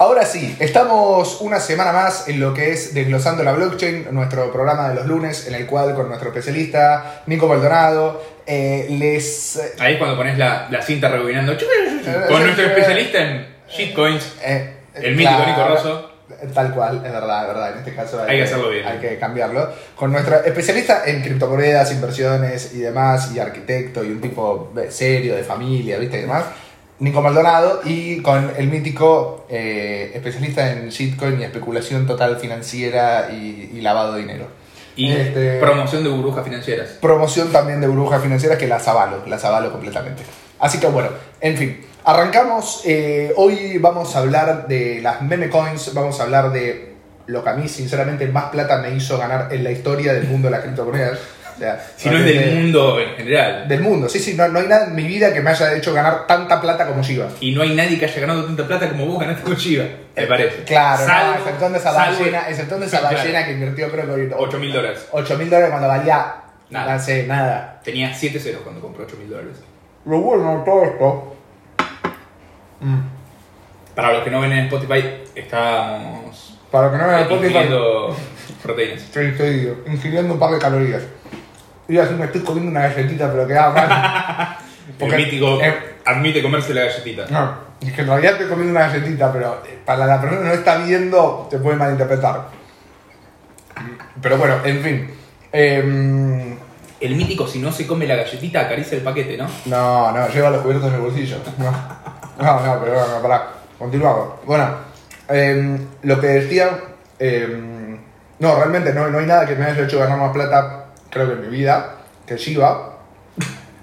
Ahora sí, estamos una semana más en lo que es Desglosando la Blockchain, nuestro programa de los lunes, en el cual con nuestro especialista Nico Maldonado eh, les... Ahí es cuando pones la, la cinta rebobinando. Con nuestro especialista en shitcoins, eh, el mítico claro, Nico Rosso. Tal cual, es verdad, es verdad. En este caso Hay que hacerlo bien. Hay que cambiarlo. Con nuestro especialista en criptomonedas, inversiones y demás, y arquitecto, y un tipo serio, de familia, ¿viste? Y demás. Nico Maldonado y con el mítico eh, especialista en shitcoin y especulación total financiera y, y lavado de dinero. Y Este- promoción de burbujas financieras. promoción también de burbujas financieras que las avalo, las avalo completamente. Así que bueno, en fin, arrancamos. eh, hoy vamos a hablar de las meme coins, vamos a hablar de lo que a mí sinceramente más plata me hizo ganar en la historia del mundo de las criptomonedas. Sea, Si no es del mundo en general. Del mundo, sí, sí, no, no hay nada en mi vida que me haya hecho ganar tanta plata como Shiba. Y no hay nadie que haya ganado tanta plata como vos ganaste con Shiba. Me parece. Claro, Salvo- no, exceptuando esa salvo- ballena, exceptuando esa Claro. ballena que invirtió creo que 8 mil dólares. 8 mil dólares cuando valía Nada. no sé, nada. Tenía 7 ceros cuando compró 8 mil dólares. Lo bueno de todo esto. Mm. Para los que no ven en Spotify, estamos Para los que no vean el Spotify, proteínas. estoy, estoy ingiriendo un par de calorías. Y así me estoy comiendo una galletita, pero queda mal. Porque- el mítico eh, admite comerse la galletita. no, es que en realidad estoy comiendo una galletita, pero eh, para la persona que no está viendo, se puede malinterpretar. Pero bueno, en fin. Em, El mítico, si no se come la galletita, acaricia el paquete, ¿no? no, no, lleva los cubiertos en el bolsillo. No, no, no pero bueno, pará. Continuamos. Bueno, em, lo que decía. em, no, realmente no, no hay nada que me haya hecho ganar más plata, creo que en mi vida, que Shiba.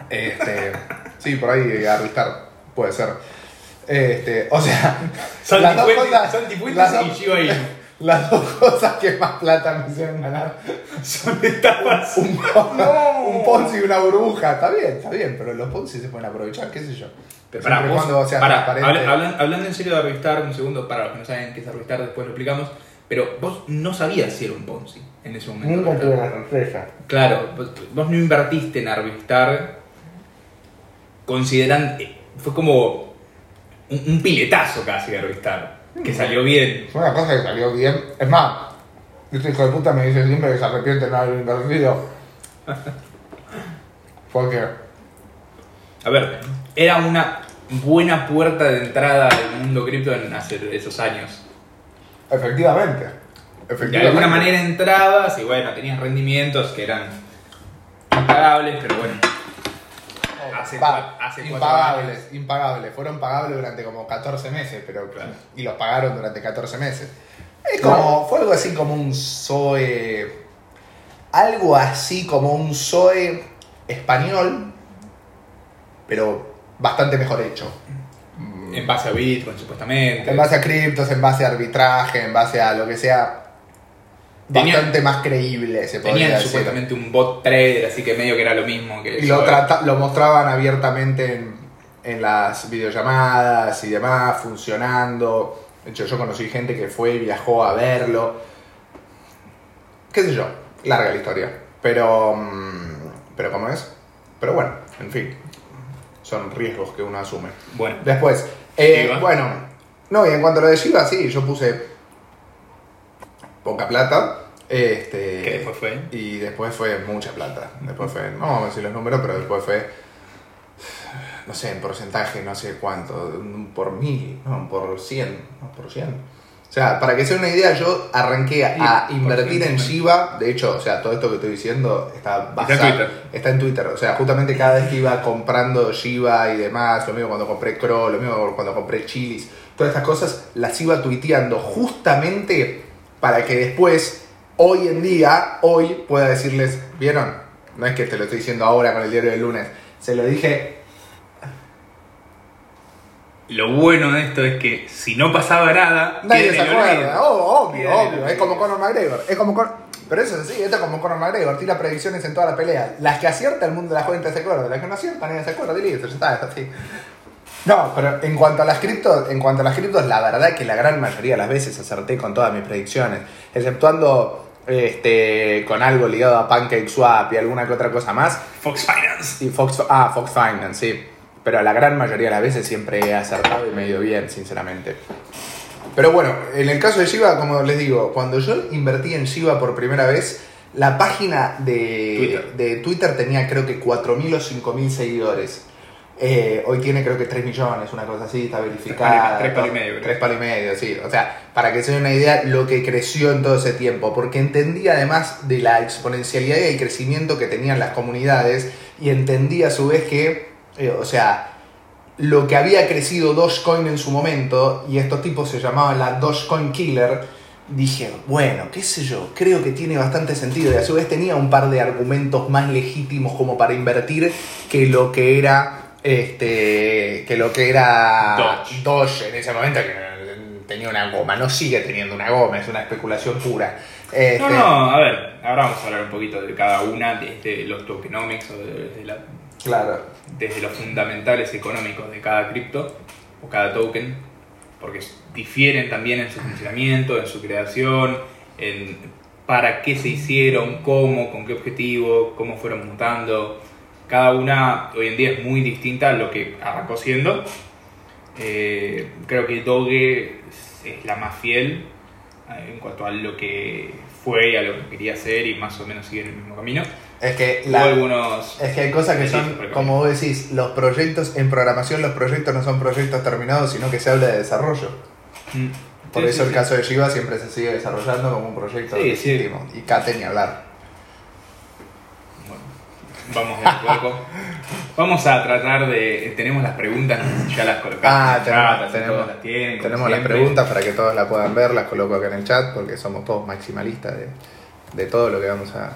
Este, sí, por ahí arristar, puede ser. Este, o sea, las dos cosas- Santi Fuentes las dos- y Inu. las dos cosas que más plata me hicieron ganar Son estafas. un, un Ponzi y una burbuja. Está bien, está bien, pero los Ponzi se pueden aprovechar, qué sé yo. Pero vos- cuando hablan- hablando en serio de Arvistar, un segundo, para los que no saben qué es Arvistar, después lo explicamos. Pero vos no sabías si era un Ponzi en ese momento. Nunca tuve la sorpresa. Claro, vos, vos no invertiste en Arvistar considerando. Fue como un, un piletazo casi de Arvistar, que salió bien. Fue una cosa que salió bien. Es más, este hijo de puta me dice siempre que se arrepiente de no haber invertido. Porque A ver, era una buena puerta de entrada al mundo cripto en hace esos años. Efectivamente. De Efectivamente. alguna manera entrabas y bueno, tenías rendimientos que eran impagables, pero bueno. Hace, Pa- cua- hace cuatro impagables, años. impagables. Fueron pagables durante como 14 meses, pero Claro. y los pagaron durante 14 meses. Es como, fue algo así como un Zoe, algo así como un Zoe español, pero bastante mejor hecho. En base a Bitcoin, supuestamente. En base a criptos, en base a arbitraje, en base a lo que sea, bastante más creíble se podría Tenían decir. supuestamente un bot trader, así que medio que era lo mismo que Y lo, trata- lo mostraban abiertamente en, en las videollamadas y demás, funcionando. De hecho, yo conocí gente que fue y viajó a verlo. ¿Qué sé yo? Larga la historia. Pero. mm, Pero, ¿cómo es? Pero bueno, en fin. Son riesgos que uno asume. Bueno, Después, eh, bueno. No, y en cuanto a lo de Shiba, sí, yo puse. Poca plata. Este, que después fue. y después fue mucha plata. Después fue, no vamos a decir los números, pero después fue, no sé, en porcentaje, no sé cuánto, por mil, no, por cien, no, por cien. O sea, para que se den una idea, yo arranqué a invertir en Shiba. De hecho, o sea, todo esto que estoy diciendo está basado. Twitter. Está en Twitter. O sea, justamente cada vez que iba comprando Shiba y demás, lo mismo cuando compré Crow, lo mismo cuando compré Chilis, todas estas cosas las iba tuiteando justamente para que después, hoy en día, hoy pueda decirles, ¿vieron? No es que te lo estoy diciendo ahora con el diario del lunes, se lo dije Lo bueno de esto es que si no pasaba nada, Nadie se acuerda, oh, obvio, Queda obvio. Es como Conor McGregor. Es como Con- Pero eso es así, esto es como Conor McGregor, tira predicciones en toda la pelea. Las que acierta el mundo de la cuenta se acuerda, las que no aciertan nadie se acuerda, y listo, ya está, es así. No, pero en cuanto a las criptos, en cuanto a las criptos, la verdad que la gran mayoría de las veces acerté con todas mis predicciones, exceptuando este con algo ligado a PancakeSwap y alguna que otra cosa más. Fox Finance. Y Fox, ah, Fox Finance, sí. Pero la gran mayoría de las veces siempre he acertado y me he ido bien, sinceramente. Pero bueno, en el caso de Shiba, como les digo, cuando yo invertí en Shiba por primera vez, la página de Twitter. de Twitter tenía creo que 4.000 o 5.000 seguidores. Eh, hoy tiene creo que 3 millones, una cosa así, está verificada. Tres palos y medio, creo. Tres palos y medio, sí. O sea, para que se den una idea lo que creció en todo ese tiempo. Porque entendía además de la exponencialidad y el crecimiento que tenían las comunidades y entendía a su vez que, eh, o sea, lo que había crecido Dogecoin en su momento, y estos tipos se llamaban la Dogecoin Killer, dije, bueno, qué sé yo, creo que tiene bastante sentido. Y a su vez tenía un par de argumentos más legítimos como para invertir que lo que era. Este. que lo que era. Doge. en ese momento, que tenía una goma. No sigue teniendo una goma, es una especulación pura. Este, No, no, a ver, ahora vamos a hablar un poquito de cada una, desde los tokenomics o desde, la- Claro. desde los fundamentales económicos de cada cripto o cada token, porque difieren también en su funcionamiento, en su creación, en para qué se hicieron, cómo, con qué objetivo, cómo fueron mutando. Cada una hoy en día es muy distinta a lo que arrancó siendo. Eh, creo que Doge es la más fiel eh, en cuanto a lo que fue y a lo que quería hacer y más o menos sigue en el mismo camino. Es que la, algunos... Es que hay cosas que son, como vos decís, los proyectos, en programación los proyectos no son proyectos terminados, sino que se habla de desarrollo. Mm, Por sí, eso sí, el sí. caso de Shiba siempre se sigue desarrollando como un proyecto legítimo. Y Kate ni hablar. Vamos a poco. Vamos a tratar de. Tenemos las preguntas, ya las colocamos. Ah, en tenemos, chat, las tienen, tenemos las preguntas para que todos las puedan ver, las coloco acá en el chat porque somos todos maximalistas de, de todo lo que vamos a,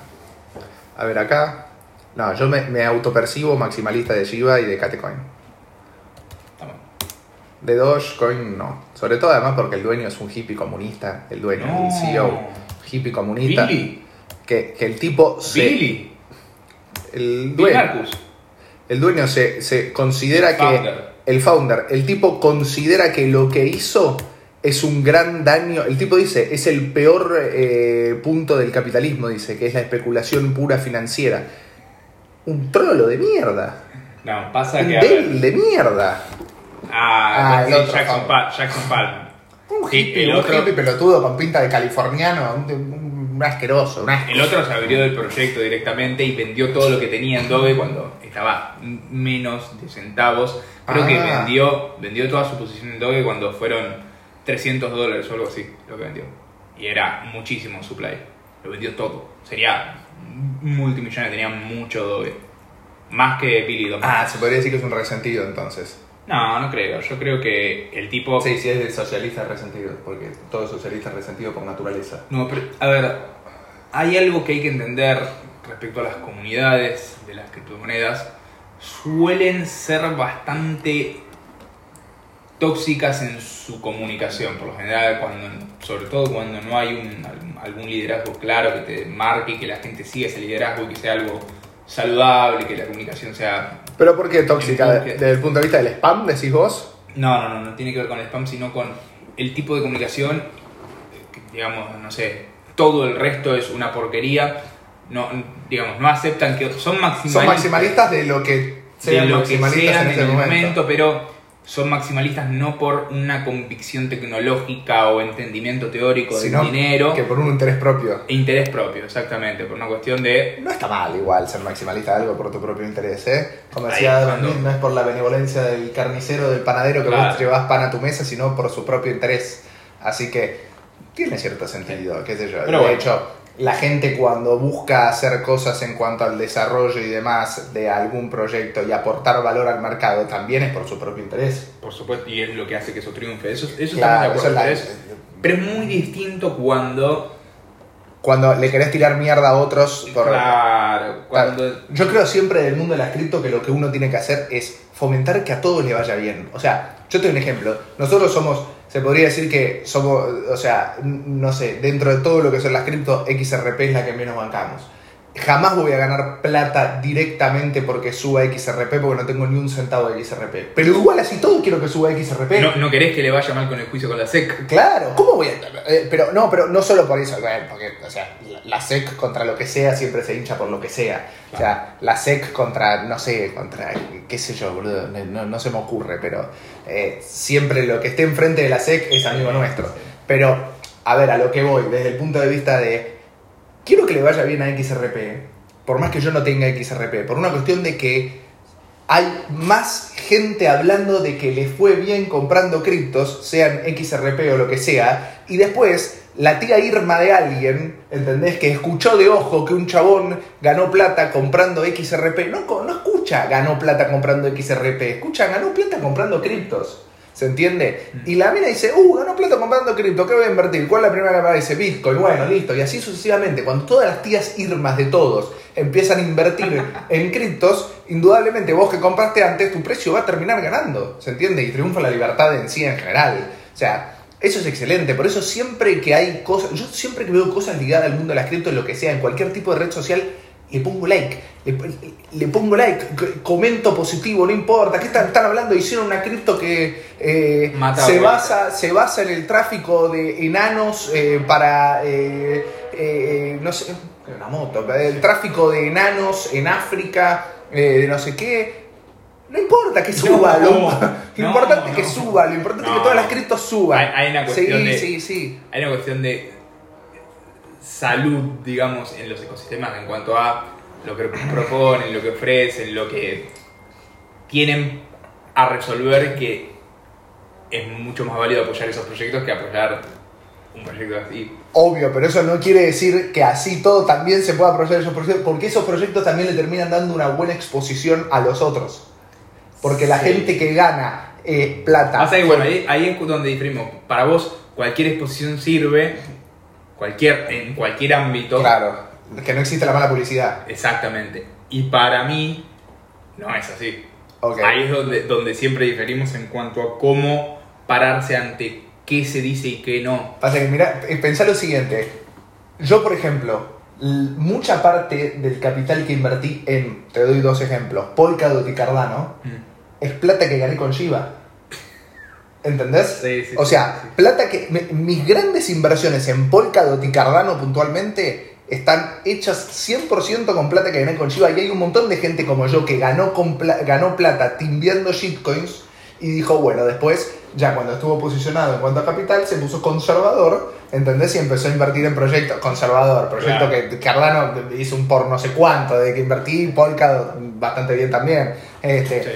a ver acá. No, yo me, me autopercibo maximalista de Shiba y de Catecoin. De Dogecoin no. Sobre todo además porque el dueño es un hippie comunista, el dueño, No. el CEO, hippie comunista. Billy. Que, que el tipo se... Billy. El dueño, Marcus. el dueño se, se considera que... Founder. El founder, el tipo considera que lo que hizo es un gran daño. El tipo dice, es el peor eh, punto del capitalismo, dice, que es la especulación pura financiera. Un trolo de mierda. No, pasa Un que. débil de mierda. Ah, Ah, el sí, otro Jackson, founder. Pa- Jackson Palmer. Un hippie, el un hippie pelotudo con pinta de californiano, un, un- un asqueroso, un asco. El otro se abrió del proyecto directamente y vendió todo lo que tenía en Doge cuando estaba menos de centavos. Creo que Ah. vendió, vendió toda su posición en Doge cuando fueron 300 dólares o algo así, lo que vendió. Y era muchísimo supply. Lo vendió todo. Sería multimillonario, tenía mucho Doge. Más que Billy Donovan. Ah, se podría decir que es un resentido entonces. No, no creo. Yo creo que el tipo... Sí, sí, es de socialista resentido, porque todo socialista es resentido por naturaleza. No, pero, a ver, hay algo que hay que entender respecto a las comunidades de las criptomonedas. Suelen ser bastante tóxicas en su comunicación, por lo general, cuando, sobre todo cuando no hay un, algún liderazgo claro que te marque, que la gente siga ese liderazgo y que sea algo saludable, que la comunicación sea... ¿Pero por qué tóxica? ¿Desde el punto de vista del spam, decís vos? No, no, no, no tiene que ver con el spam, sino con el tipo de comunicación, digamos, no sé, todo el resto es una porquería, no, digamos, no aceptan que son maximalistas, Son maximalistas de lo que de sean lo que sean en ese el momento. pero son maximalistas no por una convicción tecnológica o entendimiento teórico del Sino dinero, que por un interés propio. e interés propio, exactamente, por una cuestión de No está mal igual ser maximalista de algo por tu propio interés, ¿eh? Como decía cuando- no es por la benevolencia del carnicero, del panadero que Claro. vos llevas pan a tu mesa, sino por su propio interés. Así que tiene cierto sentido, qué sé yo. Pero de bueno. hecho, la gente cuando busca hacer cosas en cuanto al desarrollo y demás de algún proyecto y aportar valor al mercado, también es por su propio interés. Por supuesto, y es lo que hace que eso triunfe. Eso, eso Claro, eso es la- acuerdo, pero, es, pero es muy distinto cuando. Cuando le querés tirar mierda a otros por... Claro, cuando. Yo creo siempre del mundo de las cripto que lo que uno tiene que hacer es fomentar que a todos le vaya bien. O sea, yo te doy un ejemplo. Nosotros somos, se podría decir que somos, o sea, no sé, dentro de todo lo que son las cripto, XRP es la que menos bancamos. Jamás voy a ganar plata directamente porque suba XRP porque no tengo ni un centavo de XRP. Pero igual así todo quiero que suba XRP. No, no querés que le vaya mal con el juicio con la SEC. Claro, ¿cómo voy a.? eh, pero no, pero no solo por eso, porque, o sea, la- la SEC contra lo que sea siempre se hincha por lo que sea. O sea, la SEC contra, no sé, contra, qué sé yo, boludo, no, no se me ocurre, pero eh, siempre lo que esté enfrente de la SEC es amigo nuestro. Pero, a ver, a lo que voy, desde el punto de vista de. Quiero que le vaya bien a XRP, por más que yo no tenga XRP, por una cuestión de que hay más gente hablando de que le fue bien comprando criptos, sean XRP o lo que sea, y después la tía Irma de alguien, ¿entendés? Que escuchó de ojo que un chabón ganó plata comprando XRP. No, no escucha ganó plata comprando XRP, escucha ganó plata comprando criptos. ¿Se entiende? Y la mina dice, uh, ganó plata comprando cripto, ¿qué voy a invertir? ¿Cuál es la primera que aparece? Bitcoin, bueno, listo. Y así sucesivamente. Cuando todas las tías Irmas de todos empiezan a invertir en criptos, indudablemente vos que compraste antes, tu precio va a terminar ganando. ¿Se entiende? Y triunfa la libertad en sí en general. O sea, eso es excelente. Por eso siempre que hay cosas, yo siempre que veo cosas ligadas al mundo de las criptos, lo que sea, en cualquier tipo de red social, le pongo like. Le, le pongo like, comento positivo, no importa. ¿Qué están, están hablando? Hicieron una cripto que eh, se, basa, se basa en el tráfico de enanos eh, para. eh, eh, no sé, una moto. El tráfico de enanos en África, eh, de no sé qué. No importa que suba, No, lo, no, lo importante es que suba, lo importante es que todas las criptos suban. Hay- hay una cuestión sí, de- sí, sí. Hay una cuestión de salud, digamos, en los ecosistemas en cuanto a lo que proponen, lo que ofrecen, lo que tienen a resolver que es mucho más válido apoyar esos proyectos que apoyar un proyecto así. Obvio, pero eso no quiere decir que así todo también se pueda aprovechar esos proyectos, porque esos proyectos también le terminan dando una buena exposición a los otros. Porque la Sí. gente que gana eh, plata. Que, bueno, ahí, ahí es donde diferimos. Para vos, cualquier exposición sirve, cualquier, en cualquier ámbito. Claro, que no existe la mala publicidad. Exactamente. Y para mí, no es así. Ahí es donde, donde siempre diferimos en cuanto a cómo pararse ante qué se dice y qué no. Pasa que, mira, eh, pensá lo siguiente. Yo, por ejemplo, mucha parte del capital que invertí en, te doy dos ejemplos, Polkadot y Cardano, es plata que gané con Shiba. ¿Entendés? Sí, sí, o sea, sí. plata que. mi- mis grandes inversiones en Polkadot y Cardano puntualmente están hechas 100% con plata que gané con Shiba. Y hay un montón de gente como yo que ganó, con pla- ganó plata timbiendo shitcoins y dijo, bueno, después, ya cuando estuvo posicionado en cuanto a capital, se puso conservador, ¿entendés? Y empezó a invertir en proyectos. Conservador, proyecto Claro. que Cardano hizo un por no sé cuánto, de que invertí, Polkadot bastante bien también. Este, Sí.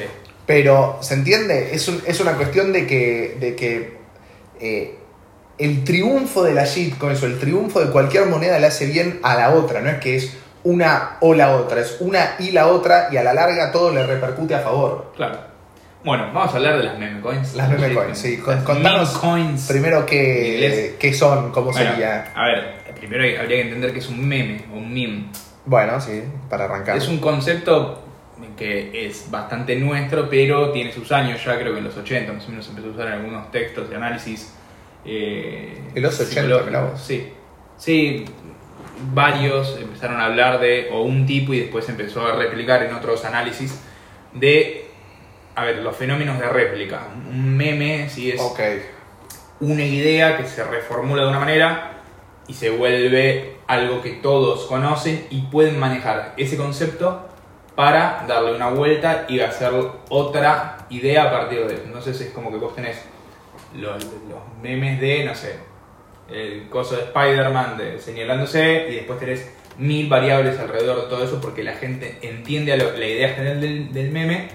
Pero, ¿se entiende? Es, un- es una cuestión de que, de que eh, el triunfo de la shitcoins o el triunfo de cualquier moneda le hace bien a la otra, no es que es una o la otra, es una y la otra y a la larga todo le repercute a favor. Claro. Bueno, vamos a hablar de las meme coins. Las meme coins, sí. Con- contanos meme coins. Primero, ¿qué, qué son? ¿Cómo Bueno, sería? A ver, primero habría que entender que es un meme o un meme. Bueno, sí, para arrancar. Es un concepto que es bastante nuestro, pero tiene sus años ya, creo que en los 80 más o menos empezó a usar en algunos textos de análisis. Eh, En los 80, psicológicos. mirá vos. Sí. Sí, varios empezaron a hablar de, o un tipo, y después empezó a replicar en otros análisis, de, a ver, los fenómenos de réplica. Un meme, sí, es una idea que se reformula de una manera y se vuelve algo que todos conocen y pueden manejar ese concepto para darle una vuelta y hacer otra idea a partir de eso. Entonces es como que vos tenés los, los memes de, no sé, el coso de Spider-Man de- señalándose y después tenés mil variables alrededor de todo eso porque la gente entiende a lo- la idea general del, del meme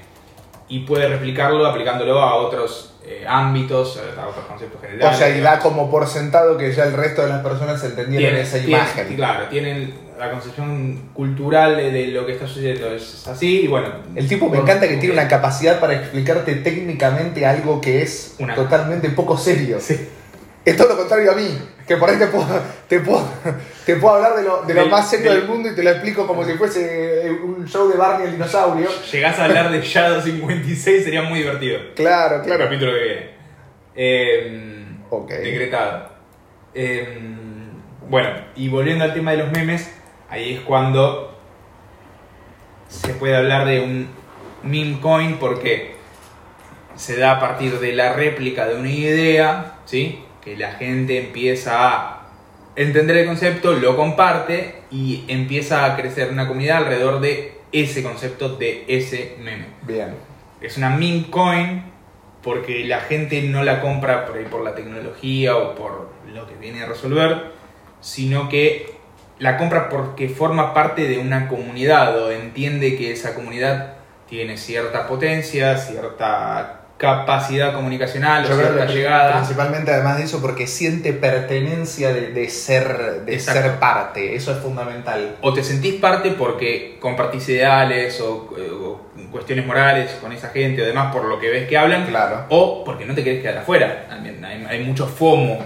y puede replicarlo aplicándolo a otros eh, ámbitos, a otros conceptos O generales. sea, y da como por sentado que ya el resto de las personas entendieron esa tienen- imagen. Claro, tienen la concepción cultural de, de lo que está sucediendo. Es así y bueno. El tipo me encanta que tiene una capacidad para explicarte técnicamente algo que es Una- totalmente poco serio. Sí. Es todo lo contrario a mí, que por ahí te puedo, te puedo, te puedo hablar de lo, de lo Del- más serio del- del mundo y te lo explico como si fuese eh, un show de Barney el dinosaurio. Llegás a hablar de Shadow 56 sería muy divertido. Claro, El claro. capítulo que viene. Eh, Ok. Decretado. Eh, bueno, y volviendo al tema de los memes, ahí es cuando se puede hablar de un meme coin porque se da a partir de la réplica de una idea, ¿sí? que la gente empieza a entender el concepto, lo comparte y empieza a crecer una comunidad alrededor de ese concepto, de ese meme. Bien. Es una meme coin porque la gente no la compra por, ahí por la tecnología o por lo que viene a resolver, sino que la compra porque forma parte de una comunidad o entiende que esa comunidad tiene cierta potencia, cierta capacidad comunicacional, o Yo creo cierta que llegada. principalmente además de eso porque siente pertenencia de, de ser de Exacto. ser parte, eso es fundamental. O te sentís parte porque compartís ideales o, eh, o cuestiones morales con esa gente o demás por lo que ves que hablan. Claro. O porque no te querés quedar afuera. También hay, hay mucho FOMO.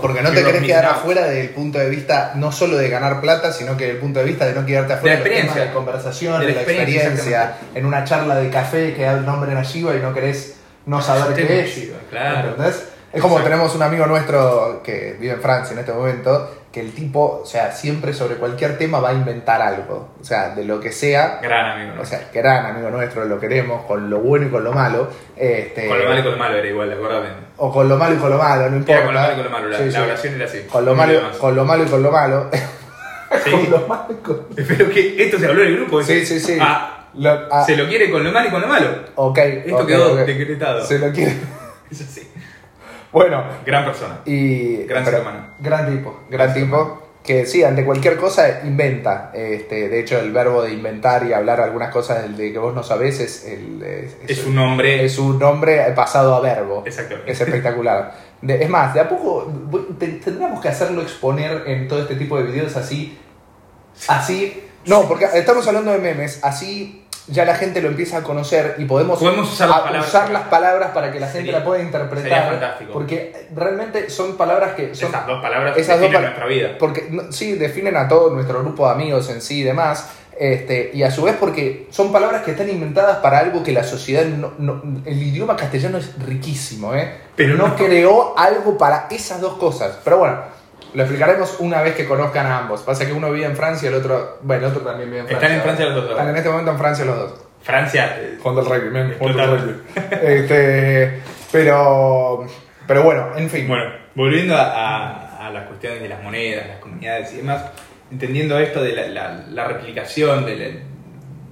Porque no te querés quedar afuera desde el punto de vista no solo de ganar plata, sino que desde el punto de vista de no quedarte afuera De la temas experiencia. de conversación, De la experiencia, experiencia, en una charla de café que da el nombre en Ashiva y no querés no saber qué es. Claro. ¿Entendés? Es como tenemos un amigo nuestro que vive en Francia en este momento, que el tipo, o sea, siempre sobre cualquier tema va a inventar algo. O sea, de lo que sea, Gran amigo. ¿no? o sea, gran amigo nuestro, lo queremos, con lo bueno y con lo malo. Este, con lo malo y con lo malo era igual, ¿de acuerdo? O con lo malo y con lo malo, no importa. Era con lo malo y con lo malo. La, Sí, la sí. oración era así. Con lo, malo, con lo malo y con lo malo. Sí. con lo malo y con... Pero que esto se habló en el grupo. Sí, sí, sí. Ah, Lo- ah, se lo quiere con lo malo y con lo malo. ok. Esto quedó decretado. Se lo quiere. Es así. Bueno, Gran persona. y. Gran ser humano. Gran tipo, gran tipo. Que sí, ante cualquier cosa inventa. Este, de hecho, el verbo de inventar y hablar algunas cosas de que vos no sabés es, el, es, Es un nombre. es un nombre pasado a verbo. Exactamente. Es espectacular. De- es más, de a poco tendríamos que hacerlo exponer en todo este tipo de videos así. Así. No, porque estamos hablando de memes, así ya la gente lo empieza a conocer y podemos, Podemos usar las palabras. usar las palabras para que la gente Sería- la pueda sería interpretar. fantástico. Porque realmente son palabras que son. Esas dos palabras esas definen nuestra vida. Porque sí, definen a todo nuestro grupo de amigos en sí y demás. Este, y a su vez porque son palabras que están inventadas para algo que la sociedad no, no- el idioma castellano es riquísimo, ¿eh? Pero no, no- creó algo para esas dos cosas. Pero bueno, lo explicaremos una vez que conozcan a ambos. Pasa que uno vive en Francia y el otro, bueno, el otro también vive en Francia. Están en Francia los dos. Están en este momento en Francia los dos. Francia. eh, Juan del Rugby, men, Juan del Total. Rugby. Este, pero, pero bueno, en fin. Bueno, volviendo a, a, a las cuestiones de las monedas, las comunidades y demás, entendiendo esto de la, la- la replicación de la,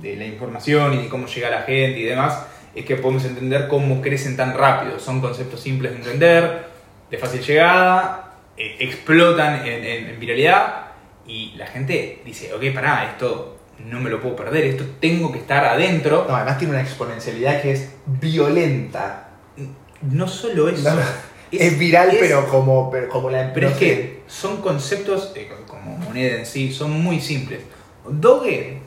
de la información y de cómo llega a la gente y demás, es que podemos entender cómo crecen tan rápido. Son conceptos simples de entender, de fácil llegada, eh, explotan en, en- en viralidad y la gente dice, ok, pará, esto no me lo puedo perder, esto tengo que estar adentro. No, además tiene una exponencialidad que es violenta. No solo eso. No, es, viral, es- pero como, pero como la Pero no es sé. que son conceptos, eh, como moneda en sí, son muy simples. Doge,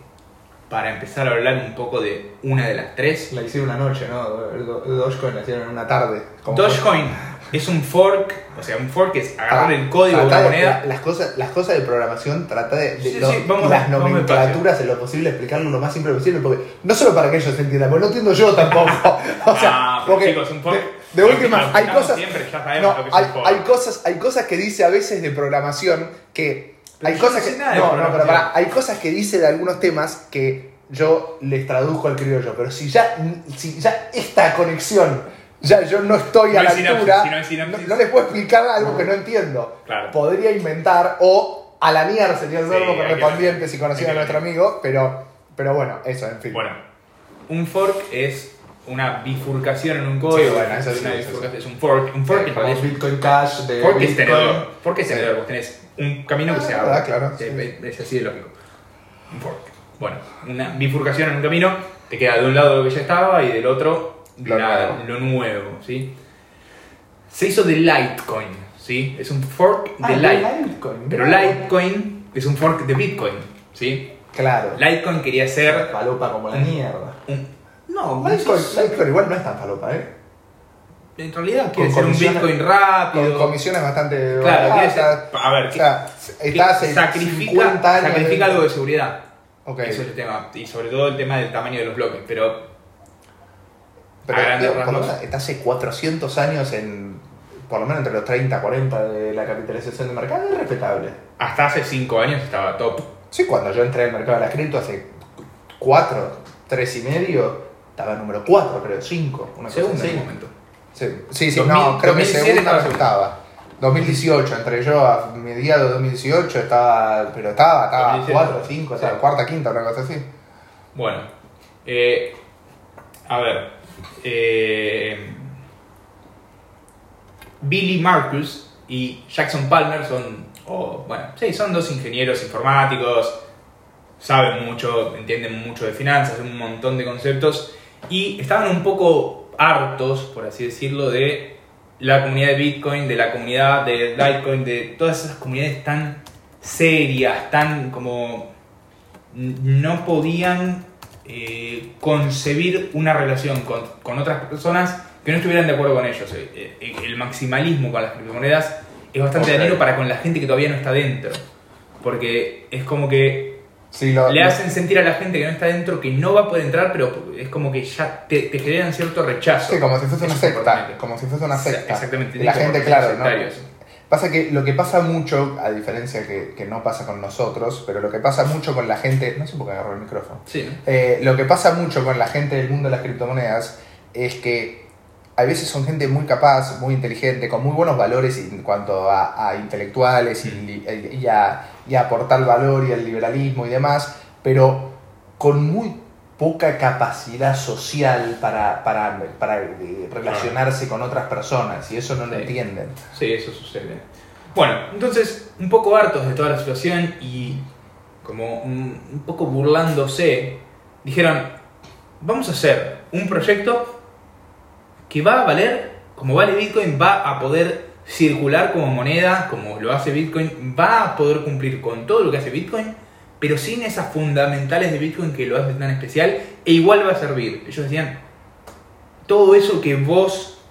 para empezar a hablar un poco de una de las tres, La hicieron una noche, ¿no? Dogecoin la hicieron en una tarde. Dogecoin es un fork, o sea, un fork es agarrar Ah, el código de una moneda. la- las, cosas, las cosas de programación, trata de, de Sí, sí, vamos- las nomenclaturas en lo posible explicarlo lo más simple posible, porque no solo para que ellos entiendan, porque no entiendo yo tampoco. O sea, Ah, porque chicos, un fork- de, de última, hay cosas, siempre, ya sabemos no, lo que es hay, un fork. hay cosas, hay cosas que dice a veces de programación que hay cosas que no, no, pero pará, hay cosas que dice de algunos temas que yo les traduzco al criollo, pero si ya, si ya esta conexión, ya yo no estoy No a la sinapsis, altura, si no les puedo explicar algo que no entiendo. Claro. Podría inventar o alanear sería el Sí, verbo que- correspondiente si conocían a nuestro amigo, pero, pero bueno, eso, en fin. Bueno, un fork es una bifurcación en un código. Sí, bueno, eso es, sí, una eso sí. bifurcación, es un fork. Un fork Eh, es Bitcoin Cash de Fork es Bitcoin. tenedor. Fork es Sí. tenedor. Vos tenés un camino que se Ah, abre. claro, Sí, sí. Es así de lógico. Un fork. Bueno, una bifurcación en un camino te queda de un lado lo que ya estaba y del otro Lo la- nuevo. lo nuevo. ¿sí? Se hizo de Litecoin. ¿sí? Es un fork Ah, de de Litecoin. Litecoin. Pero. Litecoin es un fork de Bitcoin. ¿sí? Claro. Litecoin quería ser. Falopa como la mierda. un- no, Litecoin, eso- Litecoin igual no es tan falopa, ¿eh? en realidad quiere Con ser un Bitcoin rápido. Con comisiones bastante Claro, quiere ser- a ver, O sea, que está hace sacrifica, 50 años. sacrifica algo de seguridad. Ok. Eso es el tema. Y sobre todo el tema del tamaño de los bloques. Pero Pero a grandes digo, por lo rasgos. menos está hace 400 años en. Por lo menos entre los 30 40 de la capitalización de mercado, es respetable. hasta hace 5 años estaba top. Sí, cuando yo entré al mercado de las cripto hace 4, 3 y medio, estaba número 4, creo, 5, una cosa así. en el momento. Sí, sí, sí, 2000, no, creo que 2007 segunda estaba estaba. 2018, entré yo a mediados de 2018, estaba, pero estaba, estaba 2017. 4, 5, Sí. cuarta, quinta, una cosa así. Bueno, eh, a ver. Eh, Billy Marcus y Jackson Palmer son, o, bueno, sí, son dos ingenieros informáticos, saben mucho, entienden mucho de finanzas, un montón de conceptos, y estaban un poco hartos, por así decirlo, de la comunidad de Bitcoin, de la comunidad de Litecoin, de todas esas comunidades tan serias, tan como no podían eh, concebir una relación con, con otras personas que no estuvieran de acuerdo con ellos. Eh, eh, El maximalismo con las criptomonedas es bastante Ok. dañino para con la gente que todavía no está dentro. Porque es como que Sí, le hacen sentir a la gente que no está dentro que no va a poder entrar, pero es como que ya te, te generan cierto rechazo. sí, como si fuese una secta, como si fuese una secta. Exactamente. La gente, claro, ¿no? Pasa que lo que pasa mucho, a diferencia que, que no pasa con nosotros, pero lo que pasa mucho con la gente, no sé por qué agarró el micrófono, Sí. Eh, lo que pasa mucho con la gente del mundo de las criptomonedas es que a veces son gente muy capaz, muy inteligente, con muy buenos valores en cuanto a, a intelectuales y, li- y a, y a aportar valor y al liberalismo y demás, pero con muy poca capacidad social para, para, para eh, relacionarse con otras personas y eso no lo Sí. entienden. Sí, eso sucede. Bueno, entonces, un poco hartos de toda la situación y como un, un poco burlándose, dijeron, vamos a hacer un proyecto que va a valer, como vale Bitcoin, va a poder circular como moneda, como lo hace Bitcoin, va a poder cumplir con todo lo que hace Bitcoin, pero sin esas fundamentales de Bitcoin que lo hacen tan especial, e igual va a servir. Ellos decían, todo eso que vos,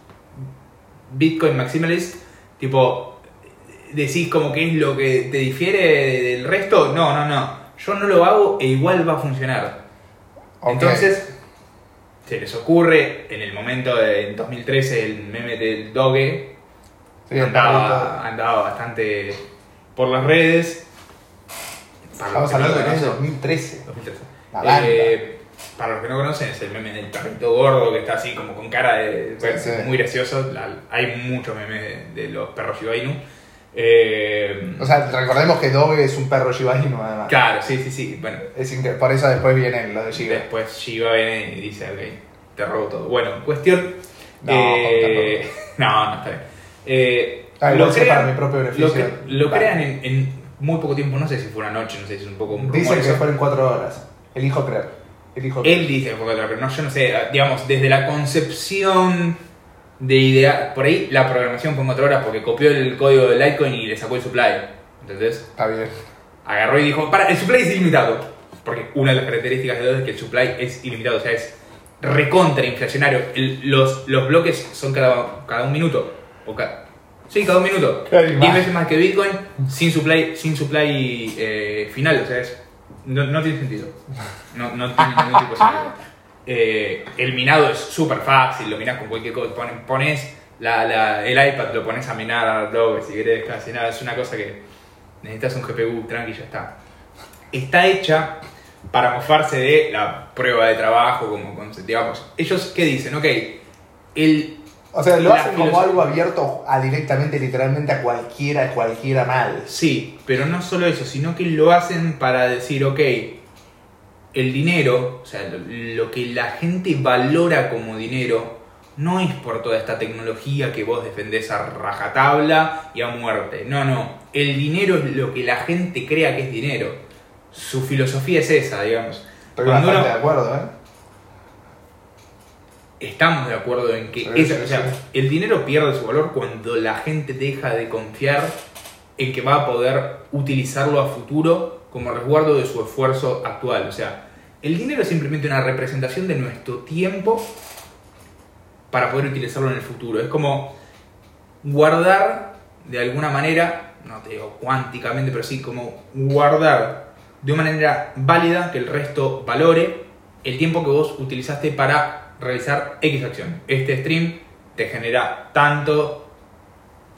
Bitcoin Maximalist, tipo, decís como que es lo que te difiere del resto, no, no, no. Yo no lo hago e igual va a funcionar. Entonces, se les ocurre en el momento de en 2013 el meme del Doge, Sí, andaba, andaba bastante por las redes. Estamos hablando lo de que es conocen, 2013. 2013. La banda. Eh, para los que no conocen, es el meme del perrito gordo que está así como con cara de. Sí, sí. Muy gracioso. La- hay muchos memes de, de los perros Shiba Inu. Eh, O sea, recordemos que Doge es un perro Shiba Inu además. claro, sí, sí, sí. Bueno, Es por eso después vienen los de Shiba. después Shiba viene y dice, ok, te robo todo. Bueno, cuestión. No, eh, no, no está bien. Eh, Ah, lo crean, para mi propio beneficio. lo, que- lo crean en, en muy poco tiempo, no sé si fue una noche, no sé si es un poco un rumor Dicen que eso. fueron cuatro horas. Elijo creer. Elijo creer. Él dice que fue otra, pero no, yo no sé, digamos, desde la concepción de idea, por ahí la programación fue en cuatro horas porque copió el código de Litecoin y le sacó el supply. Entonces, Está bien. agarró y dijo, para, el supply es ilimitado. Porque una de las características de Doge es que el supply es ilimitado, o sea, es recontra inflacionario. El- los, los bloques son cada, cada un minuto. O sí, cada un minuto. Claro, y 10 más. veces más que Bitcoin sin supply, sin supply eh, final, o sea, es, no, no tiene sentido. No, no tiene ningún tipo de sentido. Eh, el minado es súper fácil, lo minás con cualquier cosa. Pones, pones la, la- el iPad, lo pones a minar a Doge si querés, casi nada. Es una cosa que necesitas un GPU, tranqui, ya está. Está hecha para mofarse de la prueba de trabajo, como digamos. Ellos, ¿qué dicen? Ok, el, O sea, lo hacen como algo abierto a directamente, literalmente a cualquiera, cualquiera mal. Sí, pero no solo eso, sino que lo hacen para decir, ok, el dinero, o sea, lo, que la gente valora como dinero, no es por toda esta tecnología que vos defendés a rajatabla y a muerte. No, no. El dinero es lo que la gente crea que es dinero. Su filosofía es esa, digamos. Estoy bastante uno- de acuerdo, ¿eh? Estamos de acuerdo en que Sí, esa- sí, o sea, sí. el dinero pierde su valor cuando la gente deja de confiar en que va a poder utilizarlo a futuro como resguardo de su esfuerzo actual. O sea, el dinero es simplemente una representación de nuestro tiempo para poder utilizarlo en el futuro. Es como guardar de alguna manera, no te digo cuánticamente, pero sí como guardar de una manera válida que el resto valore el tiempo que vos utilizaste para realizar X acción. Este stream te genera tanto.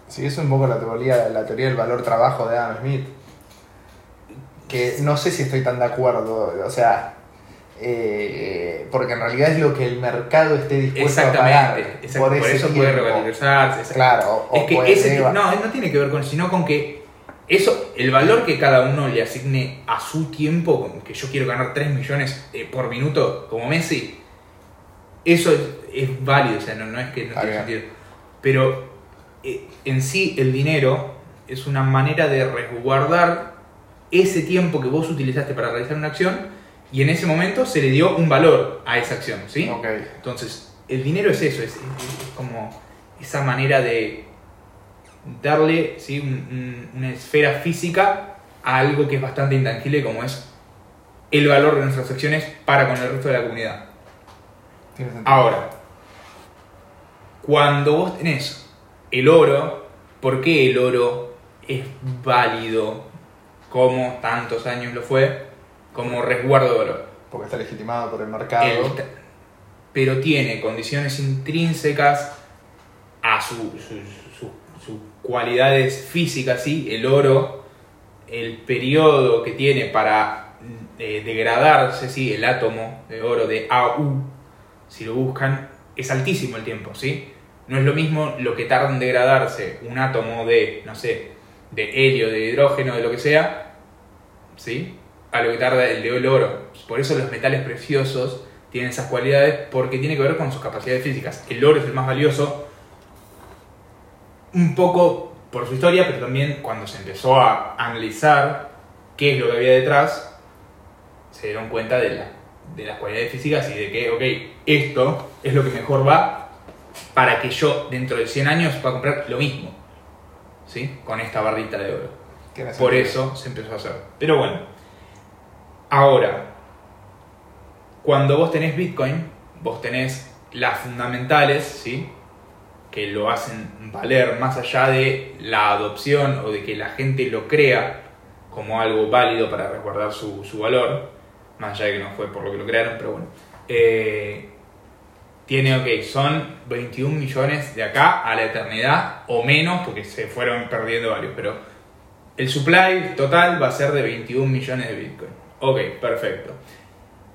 Sí, es un poco la teoría, la teoría del valor trabajo de Adam Smith. que no sé si estoy tan de acuerdo. O sea, eh, porque en realidad es lo que el mercado esté dispuesto a pagar. Exactamente, por, ese eso puede revalorizarse. Claro, o Es que ese no, no tiene que ver con eso, sino con que eso, el valor que cada uno le asigne a su tiempo, que yo quiero ganar 3 millones eh, por minuto como Messi, eso es, es válido, o sea, no, no es que no Está tiene sentido. Pero eh, en sí el dinero es una manera de resguardar ese tiempo que vos utilizaste para realizar una acción y en ese momento se le dio un valor a esa acción, ¿sí? Entonces, el dinero es eso, es, es- es como esa manera de darle ¿sí? un- un- una esfera física a algo que es bastante intangible como es el valor de nuestras acciones para con el resto de la comunidad. Tiene sentido. Ahora, cuando vos tenés el oro, ¿por qué el oro es válido como tantos años lo fue como resguardo de valor? Porque está legitimado por el mercado. El- pero tiene condiciones intrínsecas a su- su- su- sus cualidades físicas, ¿sí? El oro, el periodo que tiene para eh, degradarse, ¿sí? El átomo de oro de AU, si lo buscan, es altísimo el tiempo, ¿sí? No es lo mismo lo que tarda en degradarse un átomo de, no sé, de helio, de hidrógeno, de lo que sea, ¿sí? A lo que tarda el de oro. Por eso los metales preciosos tienen esas cualidades porque tiene que ver con sus capacidades físicas. El oro es el más valioso, un poco por su historia, pero también cuando se empezó a analizar qué es lo que había detrás, se dieron cuenta de, la- de las cualidades físicas y de que, ok, esto es lo que mejor va para que yo dentro de 100 años pueda comprar lo mismo, ¿sí? Con esta barrita de oro. Por eso se empezó a hacer. Pero bueno, ahora, cuando vos tenés Bitcoin, vos tenés las fundamentales, ¿sí? Que lo hacen valer más allá de la adopción o de que la gente lo crea como algo válido para resguardar su, su valor, más allá de que no fue por lo que lo crearon, pero bueno. Eh, tiene, ok, son 21 millones de acá a la eternidad o menos, porque se fueron perdiendo varios, pero el supply total va a ser de 21 millones de Bitcoin. Ok, perfecto.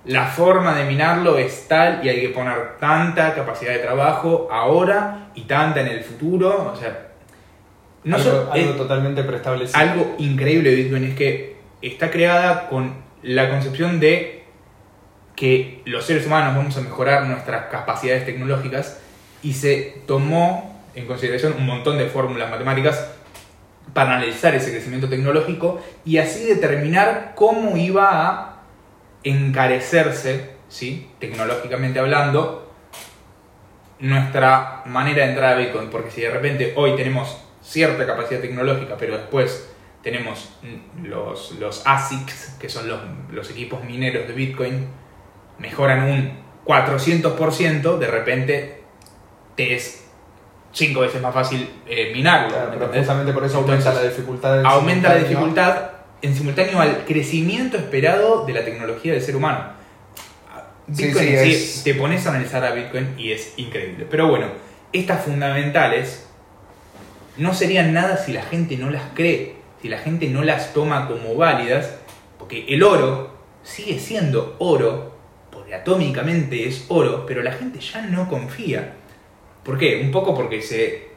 La forma de minarlo es tal y hay que poner tanta capacidad de trabajo ahora y tanta en el futuro. O sea, no algo, so- algo es- totalmente preestablecido. algo increíble de Bitcoin es que está creada con la concepción de que los seres humanos vamos a mejorar nuestras capacidades tecnológicas y se tomó en consideración un montón de fórmulas matemáticas para analizar ese crecimiento tecnológico y así determinar cómo iba a encarecerse, ¿sí? tecnológicamente hablando, nuestra manera de entrar a Bitcoin. Porque si de repente hoy tenemos cierta capacidad tecnológica, pero después tenemos los, los ASICs, que son los, los equipos mineros de Bitcoin, mejoran un 400%, de repente te es 5 veces más fácil eh, minarlo. Justamente por eso aumenta Entonces, la dificultad. aumenta la dificultad en simultáneo al crecimiento esperado de la tecnología del ser humano. Bitcoin sí, en sí, es- te pones a analizar a Bitcoin y es increíble. Pero bueno, estas fundamentales no serían nada si la gente no las cree, si la gente no las toma como válidas, porque el oro sigue siendo oro, porque atómicamente es oro, pero la gente ya no confía. ¿Por qué? Un poco porque se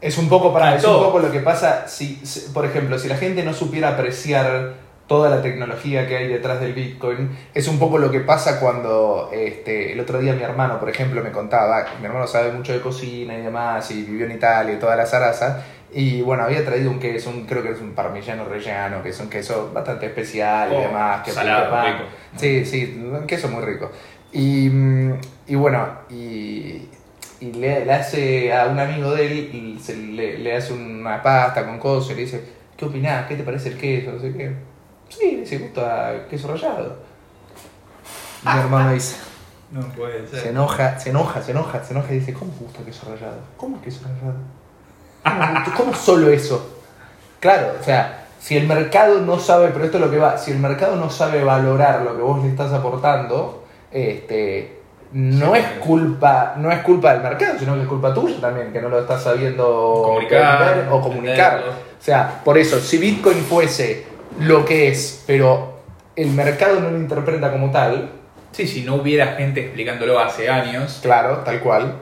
Es un poco para, es un poco lo que pasa si, si- por ejemplo, si la gente no supiera apreciar toda la tecnología que hay detrás del Bitcoin, es un poco lo que pasa cuando este, el otro día mi hermano, por ejemplo, me contaba, mi hermano sabe mucho de cocina y demás, y vivió en Italia y toda la zaraza, y bueno, había traído un queso, un, creo que es un parmigiano rellano, que es un queso bastante especial y Oh, demás, que salado, rico. Sí, sí, un queso muy rico. Y, mm, y bueno, y, y le, le hace a un amigo de él, y se le, le hace una pasta con cosas y le dice, ¿qué opinás? ¿Qué te parece el queso? No sé qué. Sí, le dice, gusta queso rallado. Y mi hermano dice, No puede se enoja, se enoja, se enoja, se enoja y dice, ¿cómo gusta queso rallado? ¿Cómo queso rallado? ¿Cómo, solo eso? Claro, o sea, si el mercado no sabe, pero esto es lo que va, si el mercado no sabe valorar lo que vos le estás aportando, este, no Sí. es culpa, no es culpa del mercado, sino que es culpa tuya también, que no lo estás sabiendo Comunicar, o comunicar. entenderlo. O sea, por eso, si Bitcoin fuese lo que es, pero el mercado no lo interpreta como tal, Sí, si no hubiera gente explicándolo hace años. claro, tal cual,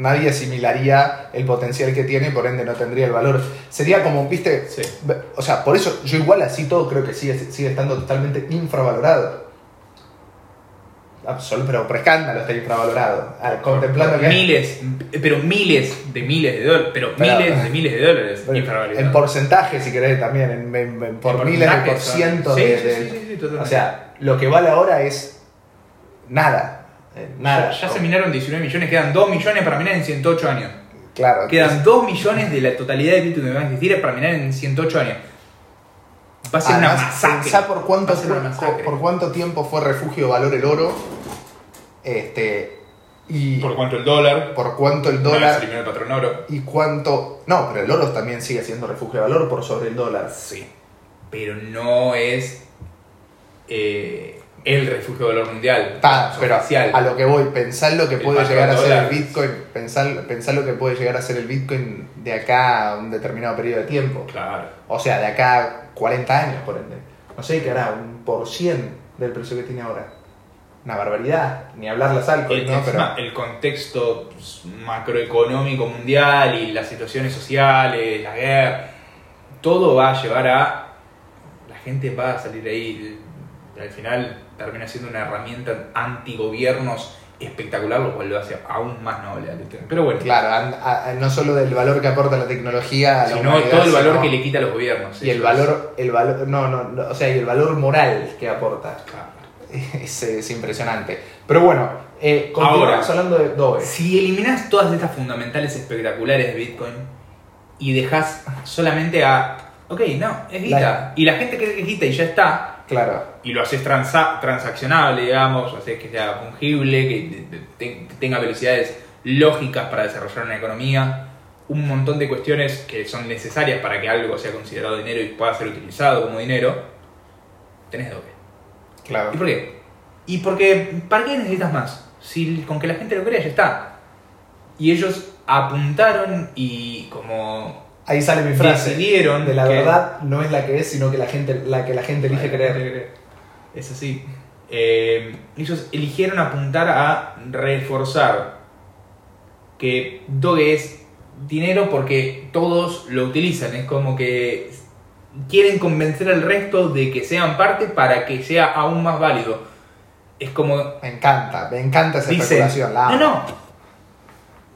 nadie asimilaría el potencial que tiene, por ende no tendría el valor. Sería como, viste, Sí. o sea, por eso yo igual así todo creo que sigue, sigue estando totalmente infravalorado. Absol- pero por escándalo está infravalorado. Ah, contemplando que Miles, pero miles de miles de dólares. Pero, Pero- miles de miles de dólares. En porcentaje, si querés, también, en, en- en- por En miles de por ciento sí, de, sí, de- sí, sí, sí, totalmente. O sea, lo que vale ahora es nada. Eh, Nada. Ya, ya se minaron 19 millones, quedan 2 millones para minar en 108 años. Claro. Quedan 2 millones de la totalidad de Bitcoin que van a existir para minar en 108 años. Va a ser una Además, masacre. pensá por cuánto, Va a ser una masacre. por cuánto tiempo fue refugio de valor el oro. Este. Y Por cuánto el dólar. por cuánto el Una dólar. eliminó el patrón oro. Y cuánto. No, pero el oro también sigue siendo refugio de valor por sobre el dólar. Sí. Pero no es eh, el refugio de valor mundial. Es pero oficial. a lo que voy, pensar lo que El puede llegar a ser el. Bitcoin, pensar, pensar lo que puede llegar a ser el Bitcoin de acá a un determinado periodo de tiempo. Claro. O sea, de acá a 40 años, por ende. No sé qué hará, un por cien del precio que tiene ahora. Una barbaridad. Ni hablar las El, altcoins, ¿no? Pero, el contexto macroeconómico mundial y las situaciones sociales, la guerra, todo va a llevar a. La gente va a salir ahí. y Al final termina siendo una herramienta antigobiernos espectacular, lo cual lo hace aún más noble al Bitcoin. Pero bueno, claro, a- a- no solo del valor que aporta la tecnología a la sino todo el valor sino- que le quita a los gobiernos. Y el valor, el valor, no, no, no, o sea, y el valor moral que aporta. es- claro. Es, es impresionante. Pero bueno, eh, Ahora, hablando de Doge. Si eliminas todas estas fundamentales espectaculares de Bitcoin y dejas solamente a. Ok, no, es guita. La- Y la gente cree que es guita y ya está. Claro. Y lo haces transa- transaccionable, digamos, haces que sea fungible, que te- te- tenga velocidades lógicas para desarrollar una economía. Un montón de cuestiones que son necesarias para que algo sea considerado dinero y pueda ser utilizado como dinero. Tenés Doge. Claro. ¿Y por qué? Y porque, ¿para qué necesitas más? Si con que la gente lo crea ya está. Y ellos apuntaron y como Ahí sale mi frase. decidieron De la que- verdad no es la que es, sino que la gente, la que la gente elige creer. Es así. Eh, ellos eligieron apuntar a reforzar que Doge es dinero porque todos lo utilizan. Es como que quieren convencer al resto de que sean parte para que sea aún más válido. Es como Me encanta, me encanta esa Dicen, especulación. la no, no.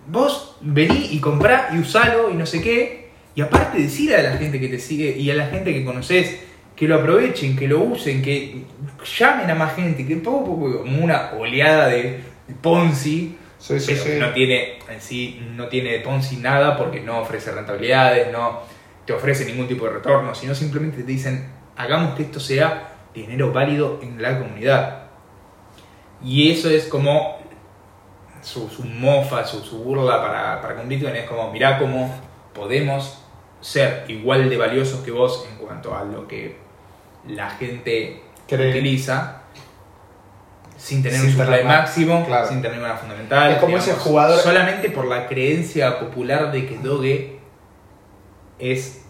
Vos vení y comprá y usalo y no sé qué. Y aparte decir a la gente que te sigue y a la gente que conoces que lo aprovechen, que lo usen, que llamen a más gente, que poco a poco, como una oleada de Ponzi. Sí, sí, pero sí. que no tiene en sí, no tiene de Ponzi nada porque no ofrece rentabilidades, no te ofrece ningún tipo de retorno, sino simplemente te dicen, hagamos que esto sea dinero válido en la comunidad. Y eso es como su, su mofa, su, su burla para, para con Bitcoin, es como, mirá cómo podemos ser igual de valiosos que vos en cuanto a lo que la gente Cree. utiliza sin tener Sin un supply máximo, claro. sin tener una fundamental. Es como ese jugador- Solamente por la creencia popular de que Doge es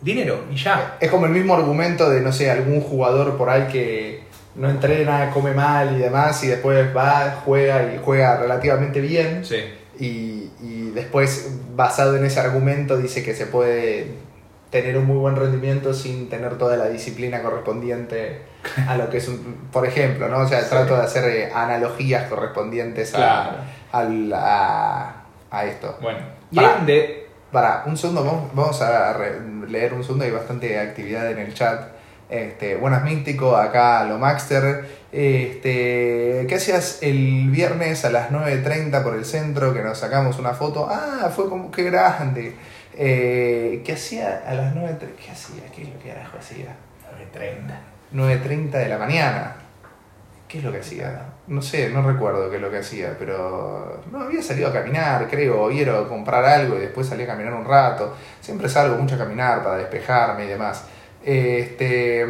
dinero y ya. Es como el mismo argumento de, no sé, algún jugador por ahí que no entrena, come mal y demás, y después va, juega y juega relativamente bien. Sí. Y, y después, basado en ese argumento, dice que se puede tener un muy buen rendimiento sin tener toda la disciplina correspondiente a lo que es un... Por ejemplo, ¿no? O sea, trato de hacer eh, analogías correspondientes a, Claro. a, a esto. Bueno, y ahí donde Para, un segundo, vamos, vamos a re- leer un segundo, hay bastante actividad en el chat. Este, buenas Místico, acá lo Maxter. Este, ¿Qué hacías el viernes a las 9.30 por el centro que nos sacamos una foto? Ah, fue como, qué grande. Eh, ¿Qué hacía a las 9.30? ¿Qué hacía? ¿Qué es lo que carajo hacía? 9.30. 9.30 de la mañana. ¿Qué es lo que hacía? No sé, no recuerdo qué es lo que hacía, pero no había salido a caminar, creo, o ir a comprar algo y después salí a caminar un rato. Siempre salgo mucho a caminar para despejarme y demás. Este,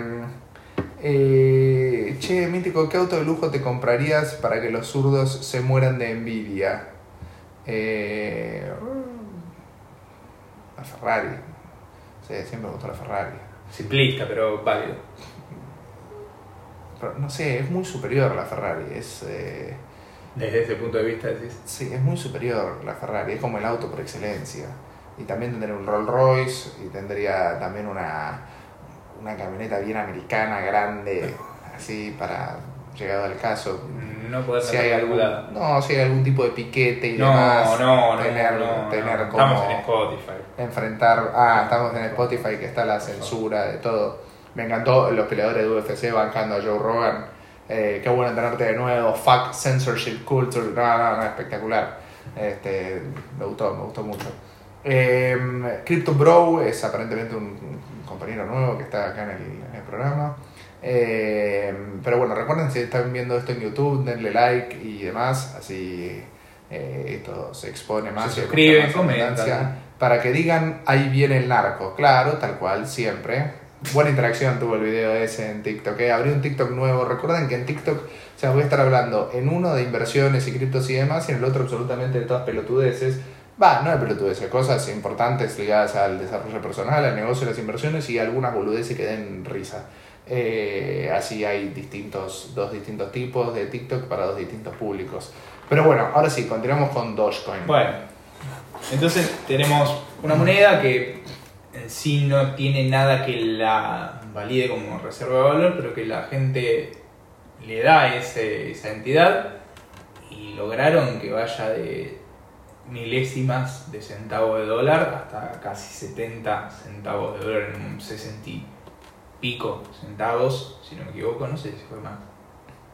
eh, che, mítico, ¿qué auto de lujo te comprarías para que los zurdos se mueran de envidia? Eh, la Ferrari. Sí, siempre me gustó la Ferrari. Simplista, pero válido. Pero, no sé, es muy superior la Ferrari. Es, eh, Desde ese punto de vista decís. sí, es muy superior la Ferrari. Es como el auto por excelencia. Y también tendría un Rolls Royce y tendría también una, una camioneta bien americana, grande, así para llegado al caso. No poder Si hay algún, no, si hay algún tipo de piquete y No, demás. no, no, tener, no, tener como Estamos en Spotify. enfrentar. Ah, estamos en Spotify que está la censura de todo. Me encantó los peleadores de UFC bancando a Joe Rogan. Eh, qué bueno tenerte de nuevo. Fuck censorship culture. No, no, no, espectacular. Este, me gustó, me gustó mucho. Eh, Crypto Bro es aparentemente un compañero nuevo que está acá en el, en el programa. Eh, pero bueno, recuerden si están viendo esto en YouTube, denle like y demás, así eh, esto se expone más. Se suscriben, comentan. Para que digan, ahí viene el narco. Claro, tal cual, siempre. Buena interacción tuvo el video ese en TikTok. Eh. Abrí un TikTok nuevo. Recuerden que en TikTok o sea, voy a estar hablando en uno de inversiones y criptos y demás, y en el otro absolutamente de todas pelotudeces. Va, no de pelotudeces, cosas importantes ligadas al desarrollo personal, al negocio, las inversiones y algunas boludeces que den risa. Eh, así hay distintos, dos distintos tipos de TikTok para dos distintos públicos. Pero bueno, ahora sí, continuamos con Dogecoin. Bueno, entonces tenemos una moneda que en sí no tiene nada que la valide como reserva de valor, pero que la gente le da ese- esa entidad y lograron que vaya de milésimas de centavo de dólar hasta casi 70 centavos de dólar en un 60 y pico centavos, si no me equivoco, no sé si fue más. No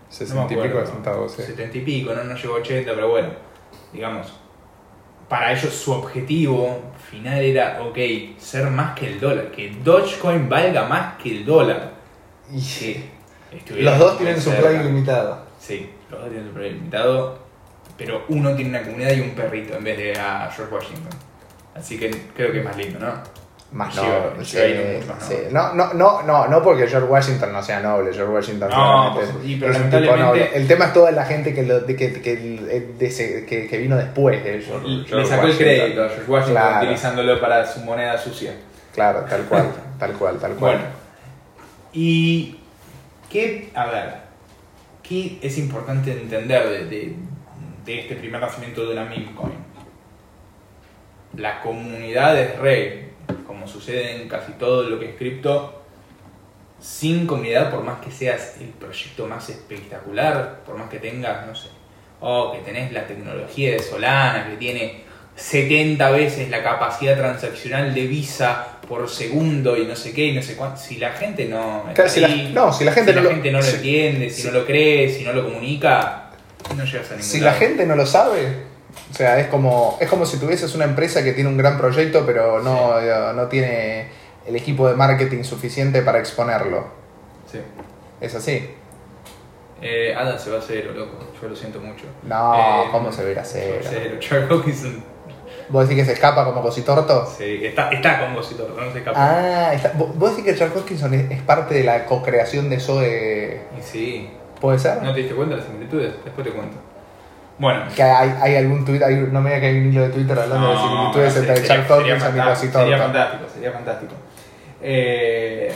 me 60 y pico de centavos, sí. 70 y pico, no, no llegó a 80, pero bueno, digamos, para ellos su objetivo final era, ok, ser más que el dólar, que Dogecoin valga más que el dólar. Y estuvieron los dos tienen su play ilimitado. Sí, los dos tienen su play limitado, pero uno tiene una comunidad y un perrito en vez de a George Washington. Así que creo que es más lindo, ¿no? Más noble, sí, sí. No, no, no, no, no porque George Washington no sea noble, George Washington No, pues, y, pero es un tipo noble. El tema es toda la gente que, lo, de- que, que, vino después de George, Le George sacó el crédito a George Washington Claro. utilizándolo para su moneda sucia. Claro, tal cual, tal cual, tal cual. Bueno, y qué, a ver, qué es importante entender de, de- de este primer nacimiento de una meme coin. La comunidad es rey, como sucede en casi todo lo que es cripto. Sin comunidad, por más que seas el proyecto más espectacular, por más que tengas, no sé, o que tenés la tecnología de Solana, que tiene 70 veces la capacidad transaccional de Visa por segundo y no sé qué y no sé cuánto. Si la gente no. Claro, si la- ahí, no, si la gente si no la lo- gente no lo si- entiende, si si- no lo cree, si no lo comunica, no llegas a ningún Si lado. la gente no lo sabe, o sea, es como, es como si tuvieses una empresa que tiene un gran proyecto, pero no, eh, no tiene el equipo de marketing suficiente para exponerlo. Sí. ¿Es así? Eh, Adam se va a cero, loco. Yo lo siento mucho. No, Eh, ¿cómo se va a ir a cero? Cero. Charles Hawkinson. ¿Vos decís que se escapa como cositorto? Sí, está, está con Gocitor, no se escapa. Ah, está- ¿vos vos decís que Charles Hoskinson es, es parte de la co-creación de Zoe? Y sí. ¿Puede ser? ¿No te diste cuenta de las similitudes? Después te cuento. Bueno. Que hay, hay algún tweet, hay, no me diga que hay un hilo de Twitter hablando de similitudes sería- entre sería Hoskinson y Cositorto. Sería fantástico, sería fantástico. Eh,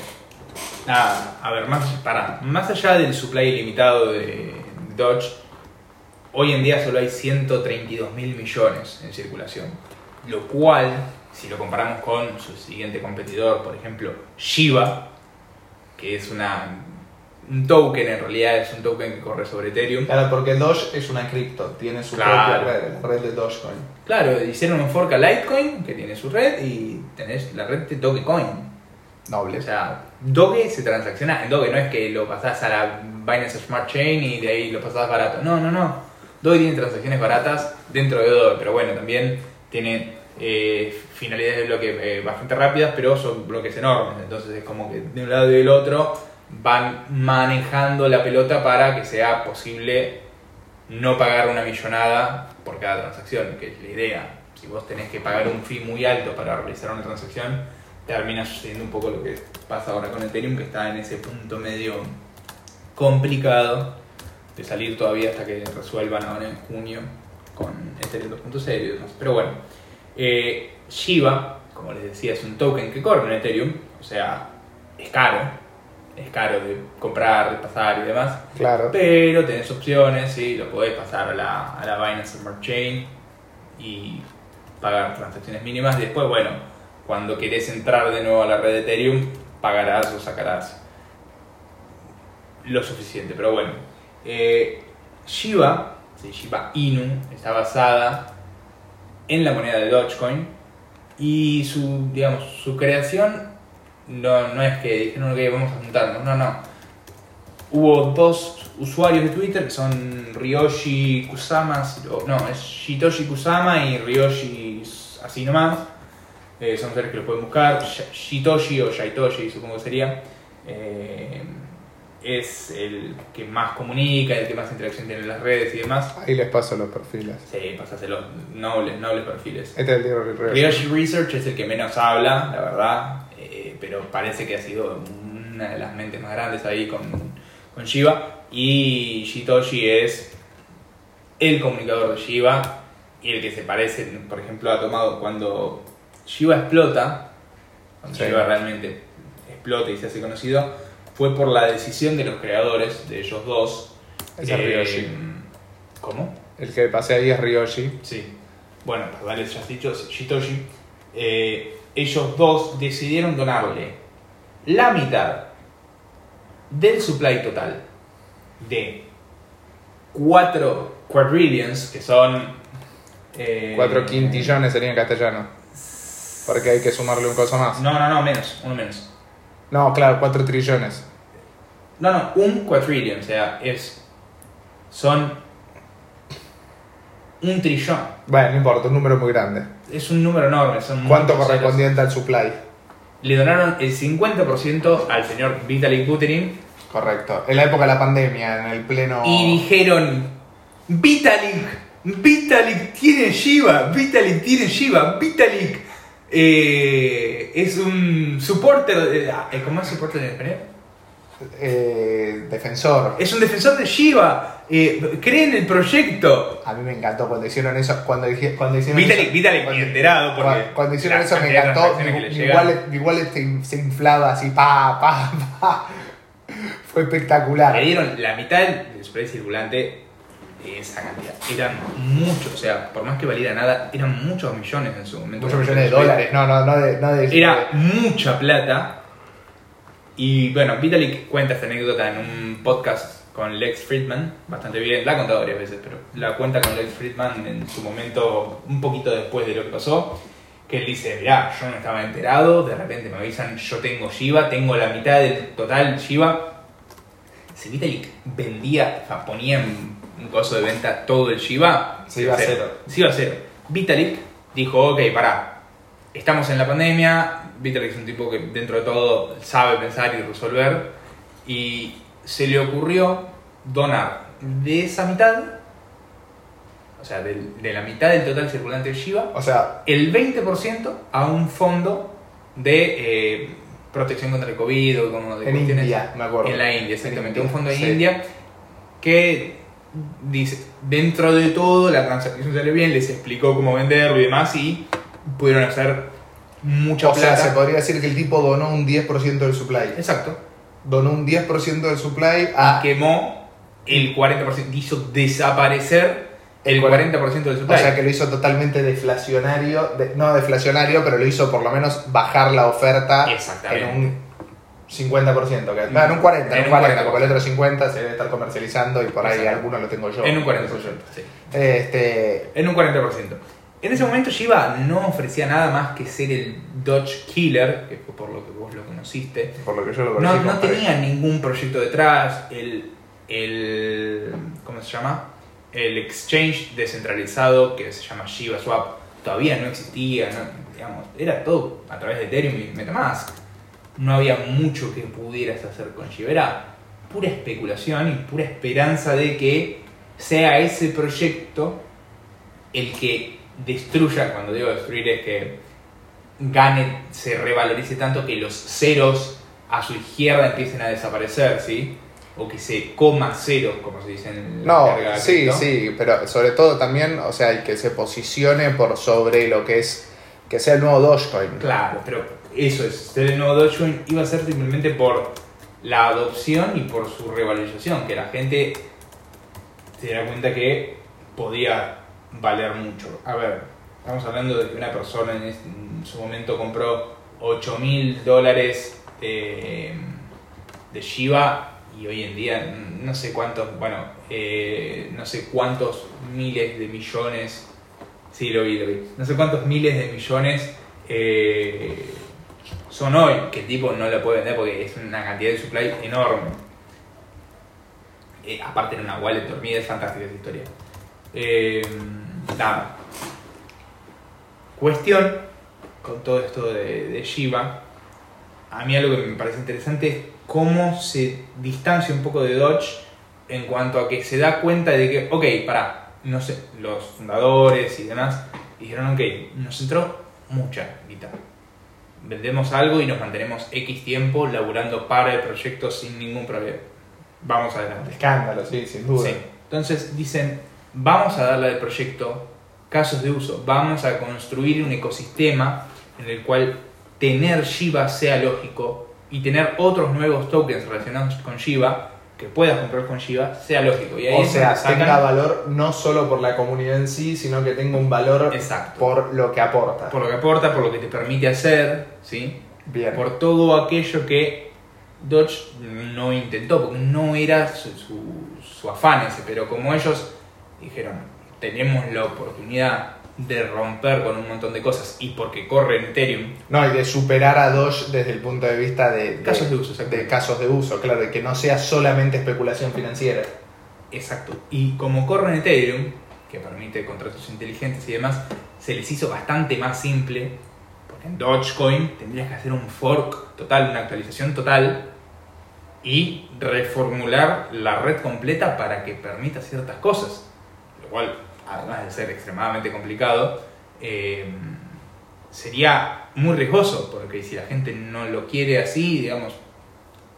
nada, a ver, más, pará, más allá del supply ilimitado de Dodge, hoy en día solo hay 132 mil millones en circulación. Lo cual, si lo comparamos con su siguiente competidor, por ejemplo, Shiba, que es una, un token, en realidad es un token que corre sobre Ethereum. Claro, porque Doge es una cripto, tiene su Claro. propia red, la red de Dogecoin. Claro, hicieron un fork a Litecoin, que tiene su red, y tenés la red de Dogecoin. Noble. O sea, Doge se transacciona en Doge, no es que lo pasás a la Binance Smart Chain y de ahí lo pasás barato. No, no, no. Doge tiene transacciones baratas dentro de Doge, pero bueno, también tiene eh, finalidades de bloque eh, bastante rápidas, pero son bloques enormes. Entonces es como que de un lado y del otro van manejando la pelota para que sea posible no pagar una millonada por cada transacción, que es la idea. Si vos tenés que pagar un fee muy alto para realizar una transacción, termina sucediendo un poco lo que pasa ahora con Ethereum, que está en ese punto medio complicado de salir todavía hasta que resuelvan ahora en junio con Ethereum 2.0 y demás. Pero bueno, eh, Shiba, como les decía, es un token que corre en Ethereum, o sea, es caro, es caro de comprar, de pasar y demás. Claro. Pero tenés opciones, ¿sí? lo podés pasar a la, a la Binance Smart Chain y pagar transacciones mínimas. Después, bueno, cuando querés entrar de nuevo a la red de Ethereum, pagarás o sacarás lo suficiente. Pero bueno, eh, Shiba, sí, Shiba Inu, está basada en la moneda de Dogecoin y su, digamos, su creación no, no es que dijeron que vamos a juntarnos, no, no. Hubo dos usuarios de Twitter que son Ryoshi Kusama, no, es Shitoshi Kusama y Ryoshi así nomás. Eh, son seres que los pueden buscar. Sh- Shitoshi o Shaitoshi supongo que sería. Eh, es el que más comunica, el que más interacción tiene en las redes y demás. Ahí les paso los perfiles. Sí, pasáselos nobles, nobles perfiles. Este es el tío Ryoshi. Ryoshi Research es el que menos habla, la verdad, pero parece que ha sido una de las mentes más grandes ahí con, con Shiba. Y Shitoshi es el comunicador de Shiba y el que se parece, por ejemplo, ha tomado cuando Shiba explota, cuando Sí. Shiba realmente explota y se hace conocido, fue por la decisión de los creadores, de ellos dos. Ese es eh, Ryoshi. ¿Cómo? El que pasé ahí es Ryoshi. Sí. Bueno, pues vale, ya has dicho, Shitoshi. eh, ellos dos decidieron donarle la mitad del supply total de 4 quadrillions, que son... eh, 4 quintillones sería en castellano. Porque hay que sumarle un coso más. No, no, no, menos, uno menos. No, claro, 4 trillones. No, no, un quadrillion, o sea, es... Son... Un trillón. Bueno, no importa, un número muy grande. Es un número enorme. Son ¿Cuánto correspondiente al supply? le donaron el 50% al señor Vitalik Buterin Correcto. En la época de la pandemia, en el pleno. y dijeron, Vitalik, Vitalik tiene Shiva, Vitalik tiene Shiva, Vitalik eh, es un supporter, de- ah, ¿cómo es supporter en español? Eh, defensor. Es un defensor de Shiva, eh, cree en el proyecto. A mí me encantó cuando hicieron eso. Cuando, cuando hicieron Vitalik, eso, Vitalik cuando- enterado porque Cuando, cuando hicieron eso me encantó. Mi wallet, mi wallet se, se inflaba así, pa, pa, pa. Fue espectacular. Le dieron la mitad del spray circulante esa cantidad. Eran muchos, o sea, por más que valiera nada, eran muchos millones en su momento. Muchos millones de dólares. No, no, no de. No de Era mucha plata. Y bueno, Vitalik cuenta esta anécdota en un podcast con Lex Friedman, bastante bien, la ha contado varias veces, pero la cuenta con Lex Friedman en su momento, un poquito después de lo que pasó, que él dice, mirá, yo no estaba enterado, de repente me avisan, yo tengo Shiba, tengo la mitad del total Shiba. Si Vitalik vendía, o sea, ponía en un coso de venta todo el Shiba, Se iba a cero. Se iba a cero. Vitalik dijo, ok, pará, estamos en la pandemia, Vitalik es un tipo que dentro de todo sabe pensar y resolver, y se le ocurrió donar de esa mitad, o sea, de, la mitad del total circulante de Shiba, O sea, el 20% a un fondo de eh, protección contra el COVID o como de en cuestiones- India, me acuerdo. en la India, exactamente. En Un fondo de sí. India que dice, dentro de todo la transacción salió bien, les explicó cómo venderlo y demás y pudieron hacer mucha O sea, plata. se podría decir que el tipo donó un 10% del supply. Exacto. Donó un 10% del supply a. Quemó el 40%, hizo desaparecer el 40% del supply. O sea que lo hizo totalmente deflacionario, de- no deflacionario, pero lo hizo por lo menos bajar la oferta Exactamente. en un 50%, que, no, en un 40, en En un un 40, 40%. porque el otro 50 se debe estar comercializando y por ahí Exacto. alguno lo tengo yo. en un 40%. Sí. Este, En un 40%. En ese momento Shiba no ofrecía nada más que ser el Dodge Killer, que fue por lo que vos lo conociste. por lo que yo lo No, conocí. no compadre. tenía ningún proyecto detrás. El, el. ¿Cómo se llama? El exchange descentralizado que se llama Shiba Swap todavía no existía. no- digamos, era todo a través de Ethereum y Metamask. No había mucho que pudieras hacer con Shiba. Era pura especulación y pura esperanza de que sea ese proyecto el que destruya, cuando digo destruir es que gane, se revalorice tanto que los ceros a su izquierda empiecen a desaparecer, ¿sí? O que se coma ceros, como se dice en la No, carga sí, cripto. sí, pero sobre todo también, o sea, el que se posicione por sobre lo que es, que sea el nuevo Dogecoin. Claro, pero eso es, ser el nuevo Dogecoin iba a ser simplemente por la adopción y por su revalorización, que la gente se diera cuenta que podía valer mucho. A ver, estamos hablando de que una persona en, este- en su momento compró 8 mil dólares de, Shiba y hoy en día no sé cuántos, bueno, eh, no sé cuántos miles de millones, sí lo vi, lo vi, no sé cuántos miles de millones eh, son hoy, que el tipo no lo puede vender porque es una cantidad de supply enorme. Eh, aparte en una wallet dormida es fantástica esa historia. Nada. Cuestión con todo esto de, de Shiba. A mí algo que me parece interesante es cómo se distancia un poco de Dodge en cuanto a que se da cuenta de que, ok, para, no sé, los fundadores y demás dijeron, ok, nos entró mucha guita. Vendemos algo y nos mantenemos X tiempo laburando para el proyecto sin ningún problema. Vamos adelante. Escándalo, sí, sin duda. Sí. Entonces dicen, vamos a darle al proyecto casos de uso, vamos a construir un ecosistema en el cual tener Shiba sea lógico y tener otros nuevos tokens relacionados con Shiba que puedas comprar con Shiba sea lógico. Y ahí O sea, sacan- tenga valor no solo por la comunidad en sí, sino que tenga un valor Exacto. por lo que aporta. por lo que aporta, por lo que te permite hacer, ¿sí? Bien. por todo aquello que Dodge no intentó, porque no era su, su- su afán ese, pero como ellos dijeron, tenemos la oportunidad de romper con un montón de cosas y porque corre en Ethereum, No, y de superar a Doge desde el punto de vista de, de- Casos de uso, de casos de uso, claro, de que no sea solamente especulación financiera. exacto, y como corre en Ethereum, que permite contratos inteligentes y demás, se les hizo bastante más simple, porque en Dogecoin tendrías que hacer un fork total, una actualización total, y reformular la red completa para que permita ciertas cosas, cual, además de ser extremadamente complicado, eh, sería muy riesgoso, porque si la gente no lo quiere así, digamos,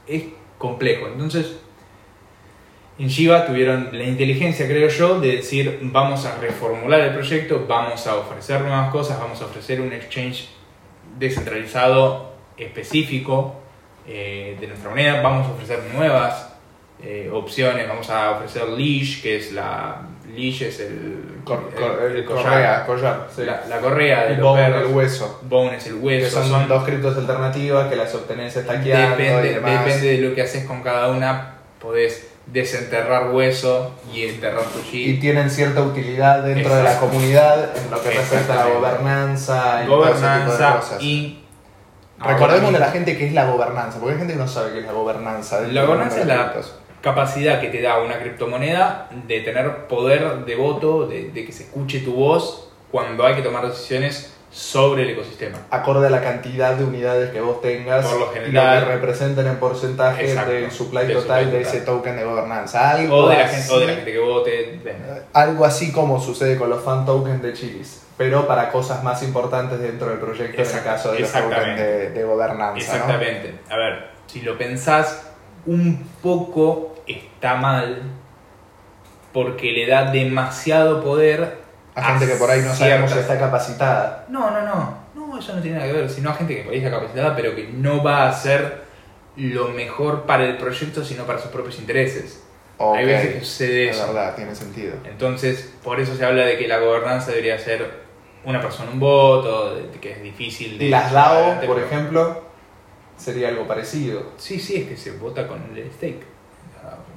es complejo. Entonces, en Shiba tuvieron la inteligencia, creo yo, de decir, vamos a reformular el proyecto, vamos a ofrecer nuevas cosas, vamos a ofrecer un exchange descentralizado específico eh, de nuestra moneda, vamos a ofrecer nuevas eh, opciones, vamos a ofrecer Leash, que es la... Leash es el, Cor- cor- el el collar, correa, collar, sí. la, la correa de el los bone, perros. el hueso. Bone es el Que hueso. son, dos criptos alternativas que las obtenés estaqueando y Depende, demás. depende de lo que haces con cada una, podés desenterrar hueso y enterrar tu y chip. tienen cierta utilidad dentro de la comunidad en lo que respecta a la gobernanza y todo ese tipo de Gobernanza cosas. y... Recordémosle a la gente qué es la gobernanza, porque hay gente que no sabe qué es la gobernanza. La gobernanza de es la. Capacidad que te da una criptomoneda de tener poder de voto, de, de que se escuche tu voz cuando hay que tomar decisiones sobre el ecosistema. Acorde a la cantidad de unidades que vos tengas Por lo y general. lo que representen en porcentaje Exacto, del supply del total supply de total. ese token de gobernanza. Algo, O de, la así, gente, o de la gente que vote. algo así como sucede con los fan tokens de Chilis, pero para cosas más importantes dentro del proyecto en el caso de los tokens de, de gobernanza. ¿no? Exactamente. A ver, si lo pensás, un poco está mal porque le da demasiado poder A gente que por ahí no sabemos si está capacitada. No, no, no. No, eso no tiene nada que ver. Sino a gente que por ahí está capacitada, pero que no va a hacer lo mejor para el proyecto, sino para sus propios intereses. Hay veces que sucede Es eso. verdad, tiene sentido. Entonces, por eso se habla de que la gobernanza debería ser una persona, un voto, de- que es difícil de... Las DAO, por ejemplo, sería algo parecido. Sí, sí, es que se vota con el stake.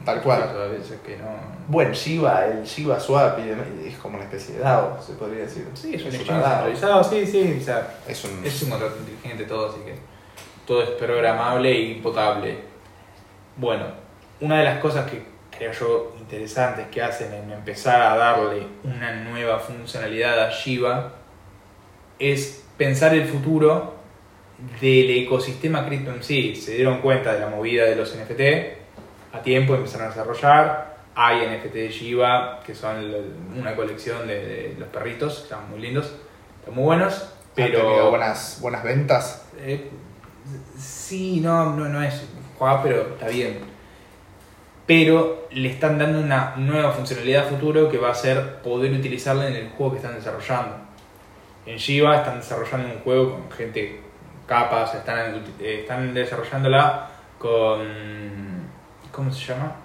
Tal cual. A veces que no... Bueno, Shiba, el Shiba Swap es como una especie de DAO, se podría decir. Sí, es un exchange centralizado, sí, sí, o sea, Es un... es un contrato inteligente todo, así que todo es programable y potable. Bueno, una de las cosas que creo yo interesantes que hacen en empezar a darle una nueva funcionalidad a Shiba es pensar el futuro del ecosistema cripto en sí. Se dieron cuenta de la movida de los NFT a tiempo, empezaron a desarrollar. Hay NFT de Shiba, que son una colección de, de los perritos, que están muy lindos, están muy buenos, ¿Han tenido pero... buenas, buenas ventas. Eh, sí, no, no, no es juega, pero está bien. Pero le están dando una nueva funcionalidad a futuro que va a ser poder utilizarla en el juego que están desarrollando. En Shiba están desarrollando un juego con gente capas, están, eh, están desarrollándola con. ¿Cómo se llama?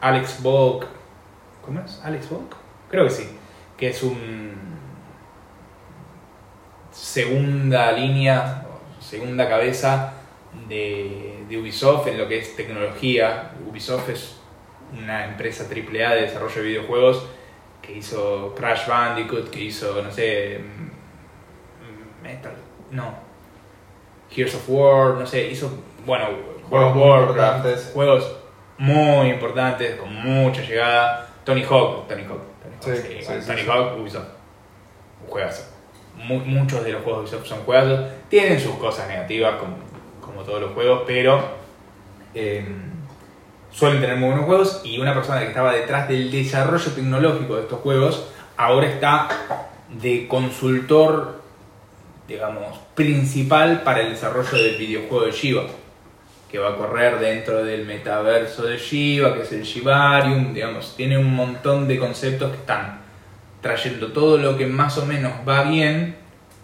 Alex Volk. ¿Cómo es? ¿Alex Volk? Creo que sí. Que es un. Segunda línea, segunda cabeza de, de Ubisoft en lo que es tecnología. Ubisoft es una empresa AAA de desarrollo de videojuegos que hizo Crash Bandicoot, que hizo, no sé, mm, Metal, no, Heroes of War, no sé, hizo, bueno, Juegos Warcraft, juegos muy importantes, con mucha llegada. Tony Hawk, Tony Hawk, Tony Hawk, Sí, sí, sí, bueno, sí, Tony sí. Hawk, Ubisoft, un juegazo. Mu- muchos de los juegos de Ubisoft son juegazos, tienen sus cosas negativas como, como todos los juegos, pero eh, suelen tener muy buenos juegos y una persona que estaba detrás del desarrollo tecnológico de estos juegos ahora está de consultor, digamos, principal para el desarrollo del videojuego de Shiva, que va a correr dentro del metaverso de Shiva, que es el Shivarium, digamos, tiene un montón de conceptos que están trayendo todo lo que más o menos va bien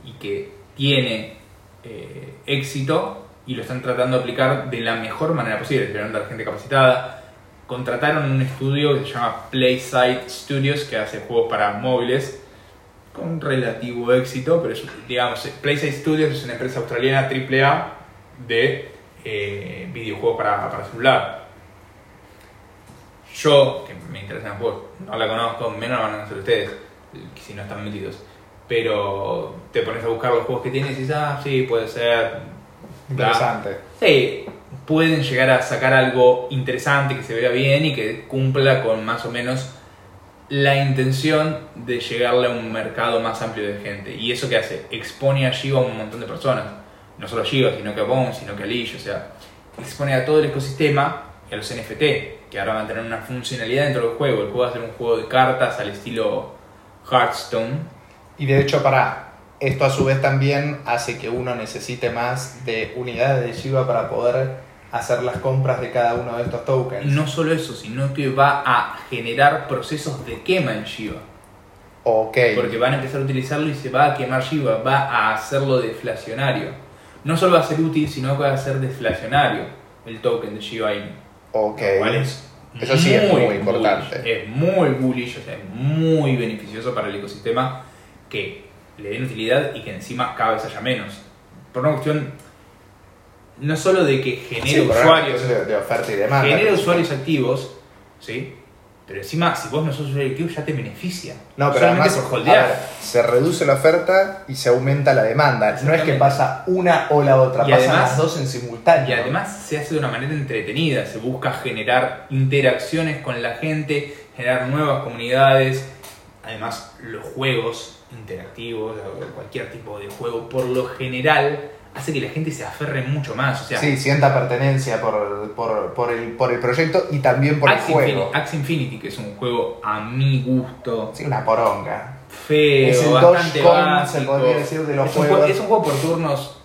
y que tiene eh, éxito y lo están tratando de aplicar de la mejor manera posible, esperando a gente capacitada. Contrataron un estudio que se llama Playside Studios, que hace juegos para móviles con relativo éxito, pero es, digamos, Playside Studios es una empresa australiana AAA de eh, videojuegos para, para celular. Yo, que me interesan los juegos, no la conozco, menos la van a conocer ustedes, que si no están metidos. Pero te pones a buscar los juegos que tienes y dices, ah, sí, puede ser. Interesante. Sí, pueden llegar a sacar algo interesante, que se vea bien y que cumpla con más o menos la intención de llegarle a un mercado más amplio de gente. ¿Y eso qué hace? Expone a Shiva a un montón de personas. No solo a Shiva, sino que a Bone, sino que a Leash. O sea, expone a todo el ecosistema y a los NFT, que ahora van a tener una funcionalidad dentro del juego. El juego va a ser un juego de cartas al estilo Hearthstone. Y de hecho, para esto a su vez también hace que uno necesite más de unidades de Shiba para poder hacer las compras de cada uno de estos tokens. No solo eso, sino que va a generar procesos de quema en Shiva. Ok. Porque van a empezar a utilizarlo y se va a quemar Shiba, va a hacerlo deflacionario. No solo va a ser útil, sino que va a ser deflacionario el token de Shiba Inu. Ok. Es Eso sí es muy importante. bullish, Es muy bullish, o sea, es muy beneficioso para el ecosistema que le den utilidad y que encima cada vez haya menos. Por una cuestión no solo de que genere Sí, usuarios, de, de oferta y demanda. genere usuarios activos, ¿sí? Pero encima, si vos no sos usuario activo, ya te beneficia. No, pero Solamente además por holdear. a ver, se reduce la oferta y se aumenta la demanda. No es que pasa una o la otra, Y pasan además- las dos en simultáneo. Y además se hace de una manera entretenida, se busca generar interacciones con la gente, generar nuevas comunidades. Además, los juegos interactivos, cualquier tipo de juego, por lo general, hace que la gente se aferre mucho más. O sea, sí, sienta pertenencia por, por, por, el, por el proyecto y también por el juego. Infinity, Axie Infinity, que es un juego a mi gusto, Sí, una poronga. feo, Es el bastante básico. se podría decir, de los es, un juegos. juego, es un juego por turnos.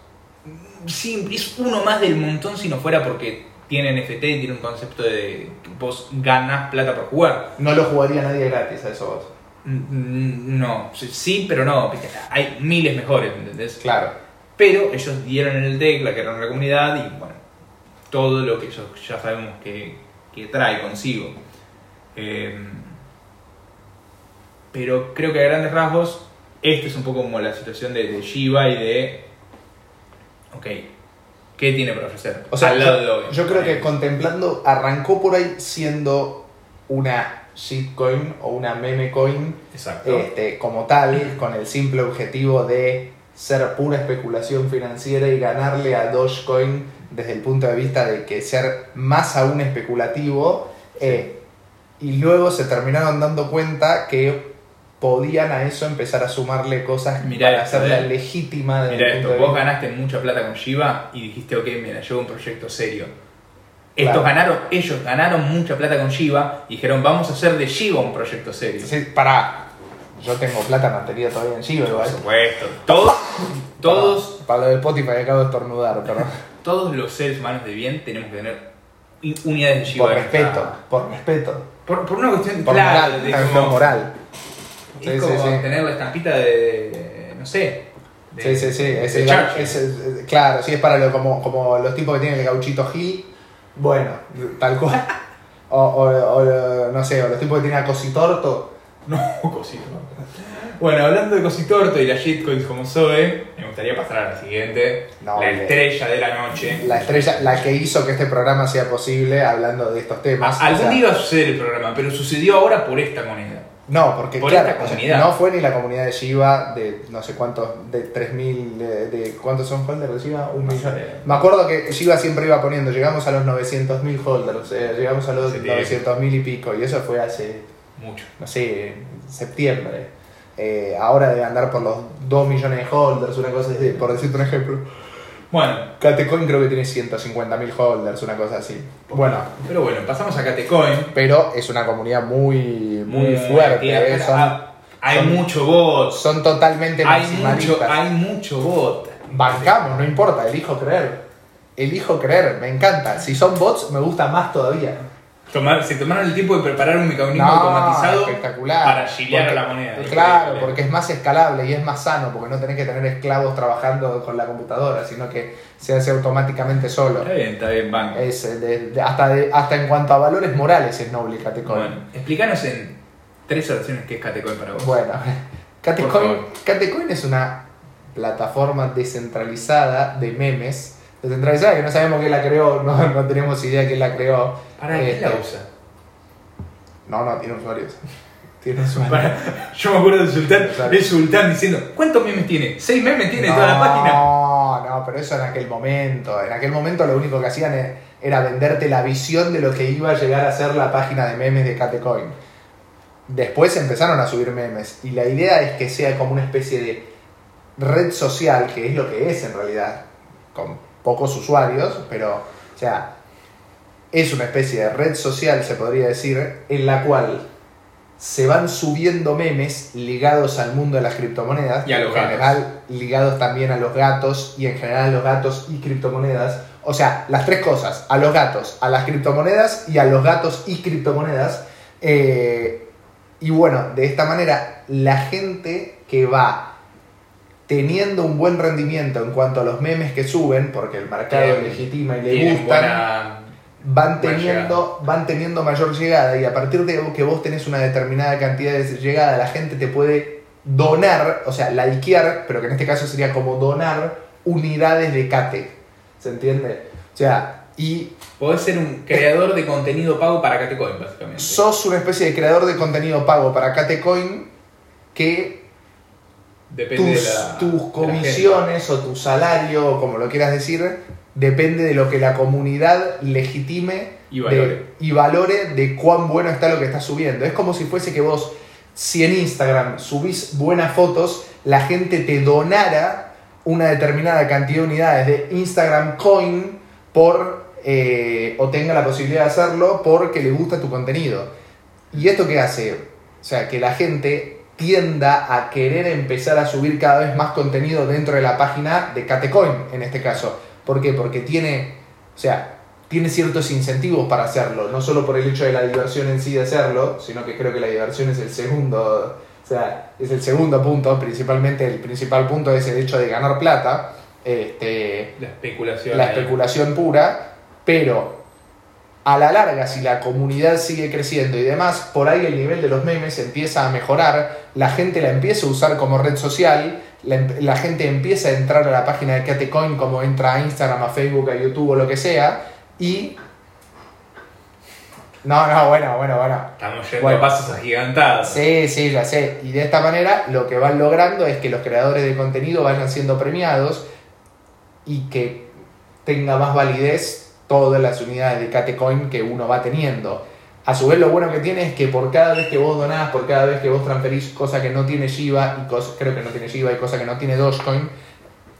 Sí, es uno más del montón si no fuera porque tiene NFT y tiene un concepto de que vos ganas plata por jugar. No lo jugaría nadie gratis a eso vos. Mm, No, sí, pero no. Hay miles mejores, ¿entendés? Claro. Pero ellos dieron en el deck, la que era la comunidad y bueno, todo lo que ellos ya sabemos que, que trae consigo. Eh, pero creo que a grandes rasgos, esta es un poco como la situación de, de Shiva y de. Ok, ¿qué tiene para ofrecer? O sea, Al lado de yo, Dogecoin. yo creo que contemplando, arrancó por ahí siendo una shitcoin o una meme coin Exacto. este, como tal, con el simple objetivo de ser pura especulación financiera y ganarle a Dogecoin desde el punto de vista de que ser más aún especulativo. eh, y luego se terminaron dando cuenta que podían a eso empezar a sumarle cosas Mirá para esto, hacerla eh. legítima desde el esto, punto de vos ganaste mucha plata con Shiba y dijiste, ok, mira, llevo un proyecto serio. Estos Claro. ganaron, ellos ganaron mucha plata con Shiba y dijeron, vamos a hacer de Shiba un proyecto serio. Sí, pará. Yo tengo plata mantenida todavía en Shiba Por igual. supuesto. Todos, todos, Para, para lo del Spotify acabo de estornudar, pero todos los seres humanos de bien tenemos que tener unidades de Shiba. por respeto, por respeto. Por, por una cuestión Por claro, moral, de como- por moral. Es como sí, sí. tener la estampita de, no sé, Sí, sí, sí. Es de el, es claro, sí, es para lo, como, como los tipos que tienen el gauchito Gil. Bueno, tal cual. O, o- o, no sé, o los tipos que tienen a Cositorto. No, cosito. Bueno, hablando de cositorto y las shitcoins como Zoe, me gustaría pasar a la siguiente. No, la le- estrella de la noche. La estrella, la que hizo que este programa sea posible hablando de estos temas. Algún O sea, día iba a suceder el programa, pero sucedió ahora por esta moneda. No, porque por claro, esta comunidad. no fue ni la comunidad de Shiba de no sé cuántos, de 3.000, de, de- ¿cuántos son holders de Shiba? Un No millón. sé. Me acuerdo que Shiba siempre iba poniendo, llegamos a los 900.000 holders, eh, llegamos a los Hace tiempo. 900.000 y pico, y eso fue hace, Mucho. no sé, en septiembre. Eh, ahora debe andar por los 2 millones de holders, una cosa así, por decirte un ejemplo. Bueno, Catecoin creo que tiene 150.000 holders, una cosa así. Bueno, pero bueno, pasamos a Catecoin. pero es una comunidad muy, muy, Muy fuerte, eh, son, Ah, hay son- mucho bot. son totalmente Hay mucho, hay mucho bot. Bancamos, no importa, elijo creer. Elijo creer, me encanta. Si son bots, me gusta más todavía. Tomar, se tomaron el tiempo de preparar un mecanismo No, automatizado espectacular. para a Porque- la moneda. Claro, porque es más escalable y es más sano, porque no tenés que tener esclavos trabajando con la computadora, sino que se hace automáticamente solo. Está bien, está bien, banco. Es, eh, de- de- hasta, de- hasta en cuanto a valores morales es noble Catecoin. Bueno, explícanos en tres oraciones qué es Catecoin para vos. Bueno, Catecoin. Catecoin es una plataforma descentralizada de memes. Descentralizada que no sabemos quién la creó, no, no tenemos idea quién la creó. ¿Para qué Este, la usa? No, no, tiene usuarios. Tiene usuarios. Para- yo me acuerdo del sultán, sultán diciendo, ¿cuántos memes tiene? ¿Seis memes tiene toda la página? No, no, pero eso en aquel momento. En aquel momento lo único que hacían e- era venderte la visión de lo que iba a llegar a ser la página de memes de Catecoin. Después empezaron a subir memes y la idea es que sea como una especie de red social, que es lo que es en realidad, con pocos usuarios, pero, o sea, es una especie de red social, se podría decir, en la cual se van subiendo memes ligados al mundo de las criptomonedas, Y a los en gatos. general ligados también a los gatos y en general a los gatos y criptomonedas. O sea, las tres cosas, a los gatos, a las criptomonedas y a los gatos y criptomonedas. Eh, y bueno, de esta manera, la gente que va teniendo un buen rendimiento en cuanto a los memes que suben, porque el mercado legitima y le gustan, buena... van teniendo, van teniendo mayor llegada y a partir de que vos tenés una determinada cantidad de llegada, la gente te puede donar, o sea, likear, pero que en este caso sería como donar unidades de CATE. ¿Se entiende? O sea, y Podés ser un creador de contenido pago para Catecoin, básicamente. sos una especie de creador de contenido pago para Catecoin que Depende tus, de la, tus de la comisiones o tu salario, o como lo quieras decir, depende de lo que la comunidad legitime Y valore. de, y valore de cuán bueno está lo que estás subiendo. Es como si fuese que vos, si en Instagram subís buenas fotos, la gente te donara una determinada cantidad de unidades de Instagram Coin por, eh, o tenga la posibilidad de hacerlo porque le gusta tu contenido. ¿Y esto qué hace? O sea, que la gente tienda a querer empezar a subir cada vez más contenido dentro de la página de Catecoin, en este caso. ¿Por qué? Porque tiene, o sea, tiene ciertos incentivos para hacerlo, no solo por el hecho de la diversión en sí de hacerlo, sino que creo que la diversión es el segundo, o sea, es el segundo punto, principalmente el principal punto es el hecho de ganar plata, este, La especulación. la ahí. especulación pura, pero a la larga, si la comunidad sigue creciendo y demás, por ahí el nivel de los memes empieza a mejorar, la gente la empieza a usar como red social, la, em- la gente empieza a entrar a la página de Catecoin como entra a Instagram, a Facebook, a YouTube o lo que sea, y... No, no, bueno, bueno, bueno. Estamos yendo Bueno. a pasos agigantados. Sí, sí, ya sé. Y de esta manera lo que van logrando es que los creadores de contenido vayan siendo premiados y que tenga más validez todas las unidades de Catecoin que uno va teniendo. A su vez lo bueno que tiene es que por cada vez que vos donás, por cada vez que vos transferís cosa que no tiene Shiba, y cosa, creo que no tiene Shiba y cosa que no tiene Dogecoin,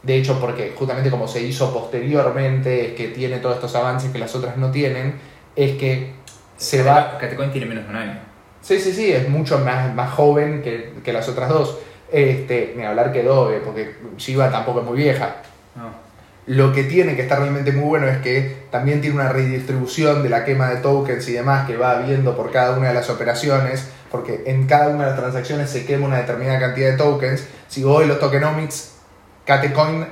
de hecho porque justamente como se hizo posteriormente, es que tiene todos estos avances que las otras no tienen, es que se va Catecoin tiene menos de un año. Sí, sí, sí, es mucho más, más joven que, que las otras dos. Este, ni hablar que Dove, porque Shiba tampoco es muy vieja. No. Lo que tiene que está realmente muy bueno es que también tiene una redistribución de la quema de tokens y demás que va habiendo por cada una de las operaciones, porque en cada una de las transacciones se quema una determinada cantidad de tokens. Si vos ves los tokenomics, Catecoin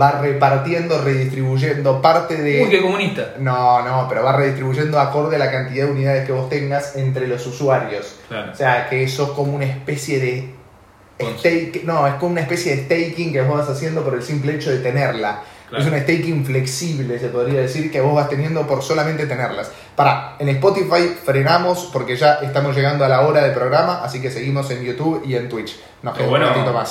va repartiendo, redistribuyendo parte de... Uy, qué comunista. No, no, pero va redistribuyendo acorde a la cantidad de unidades que vos tengas entre los usuarios. Claro. O sea, que eso es como una especie de stake, no, es como una especie de staking que vos vas haciendo por el simple hecho de tenerla. Claro. Es un staking flexible, se podría decir, que vos vas teniendo por solamente tenerlas. Para, en Spotify frenamos porque ya estamos llegando a la hora del programa, así que seguimos en YouTube y en Twitch. Nos queda un ratito más.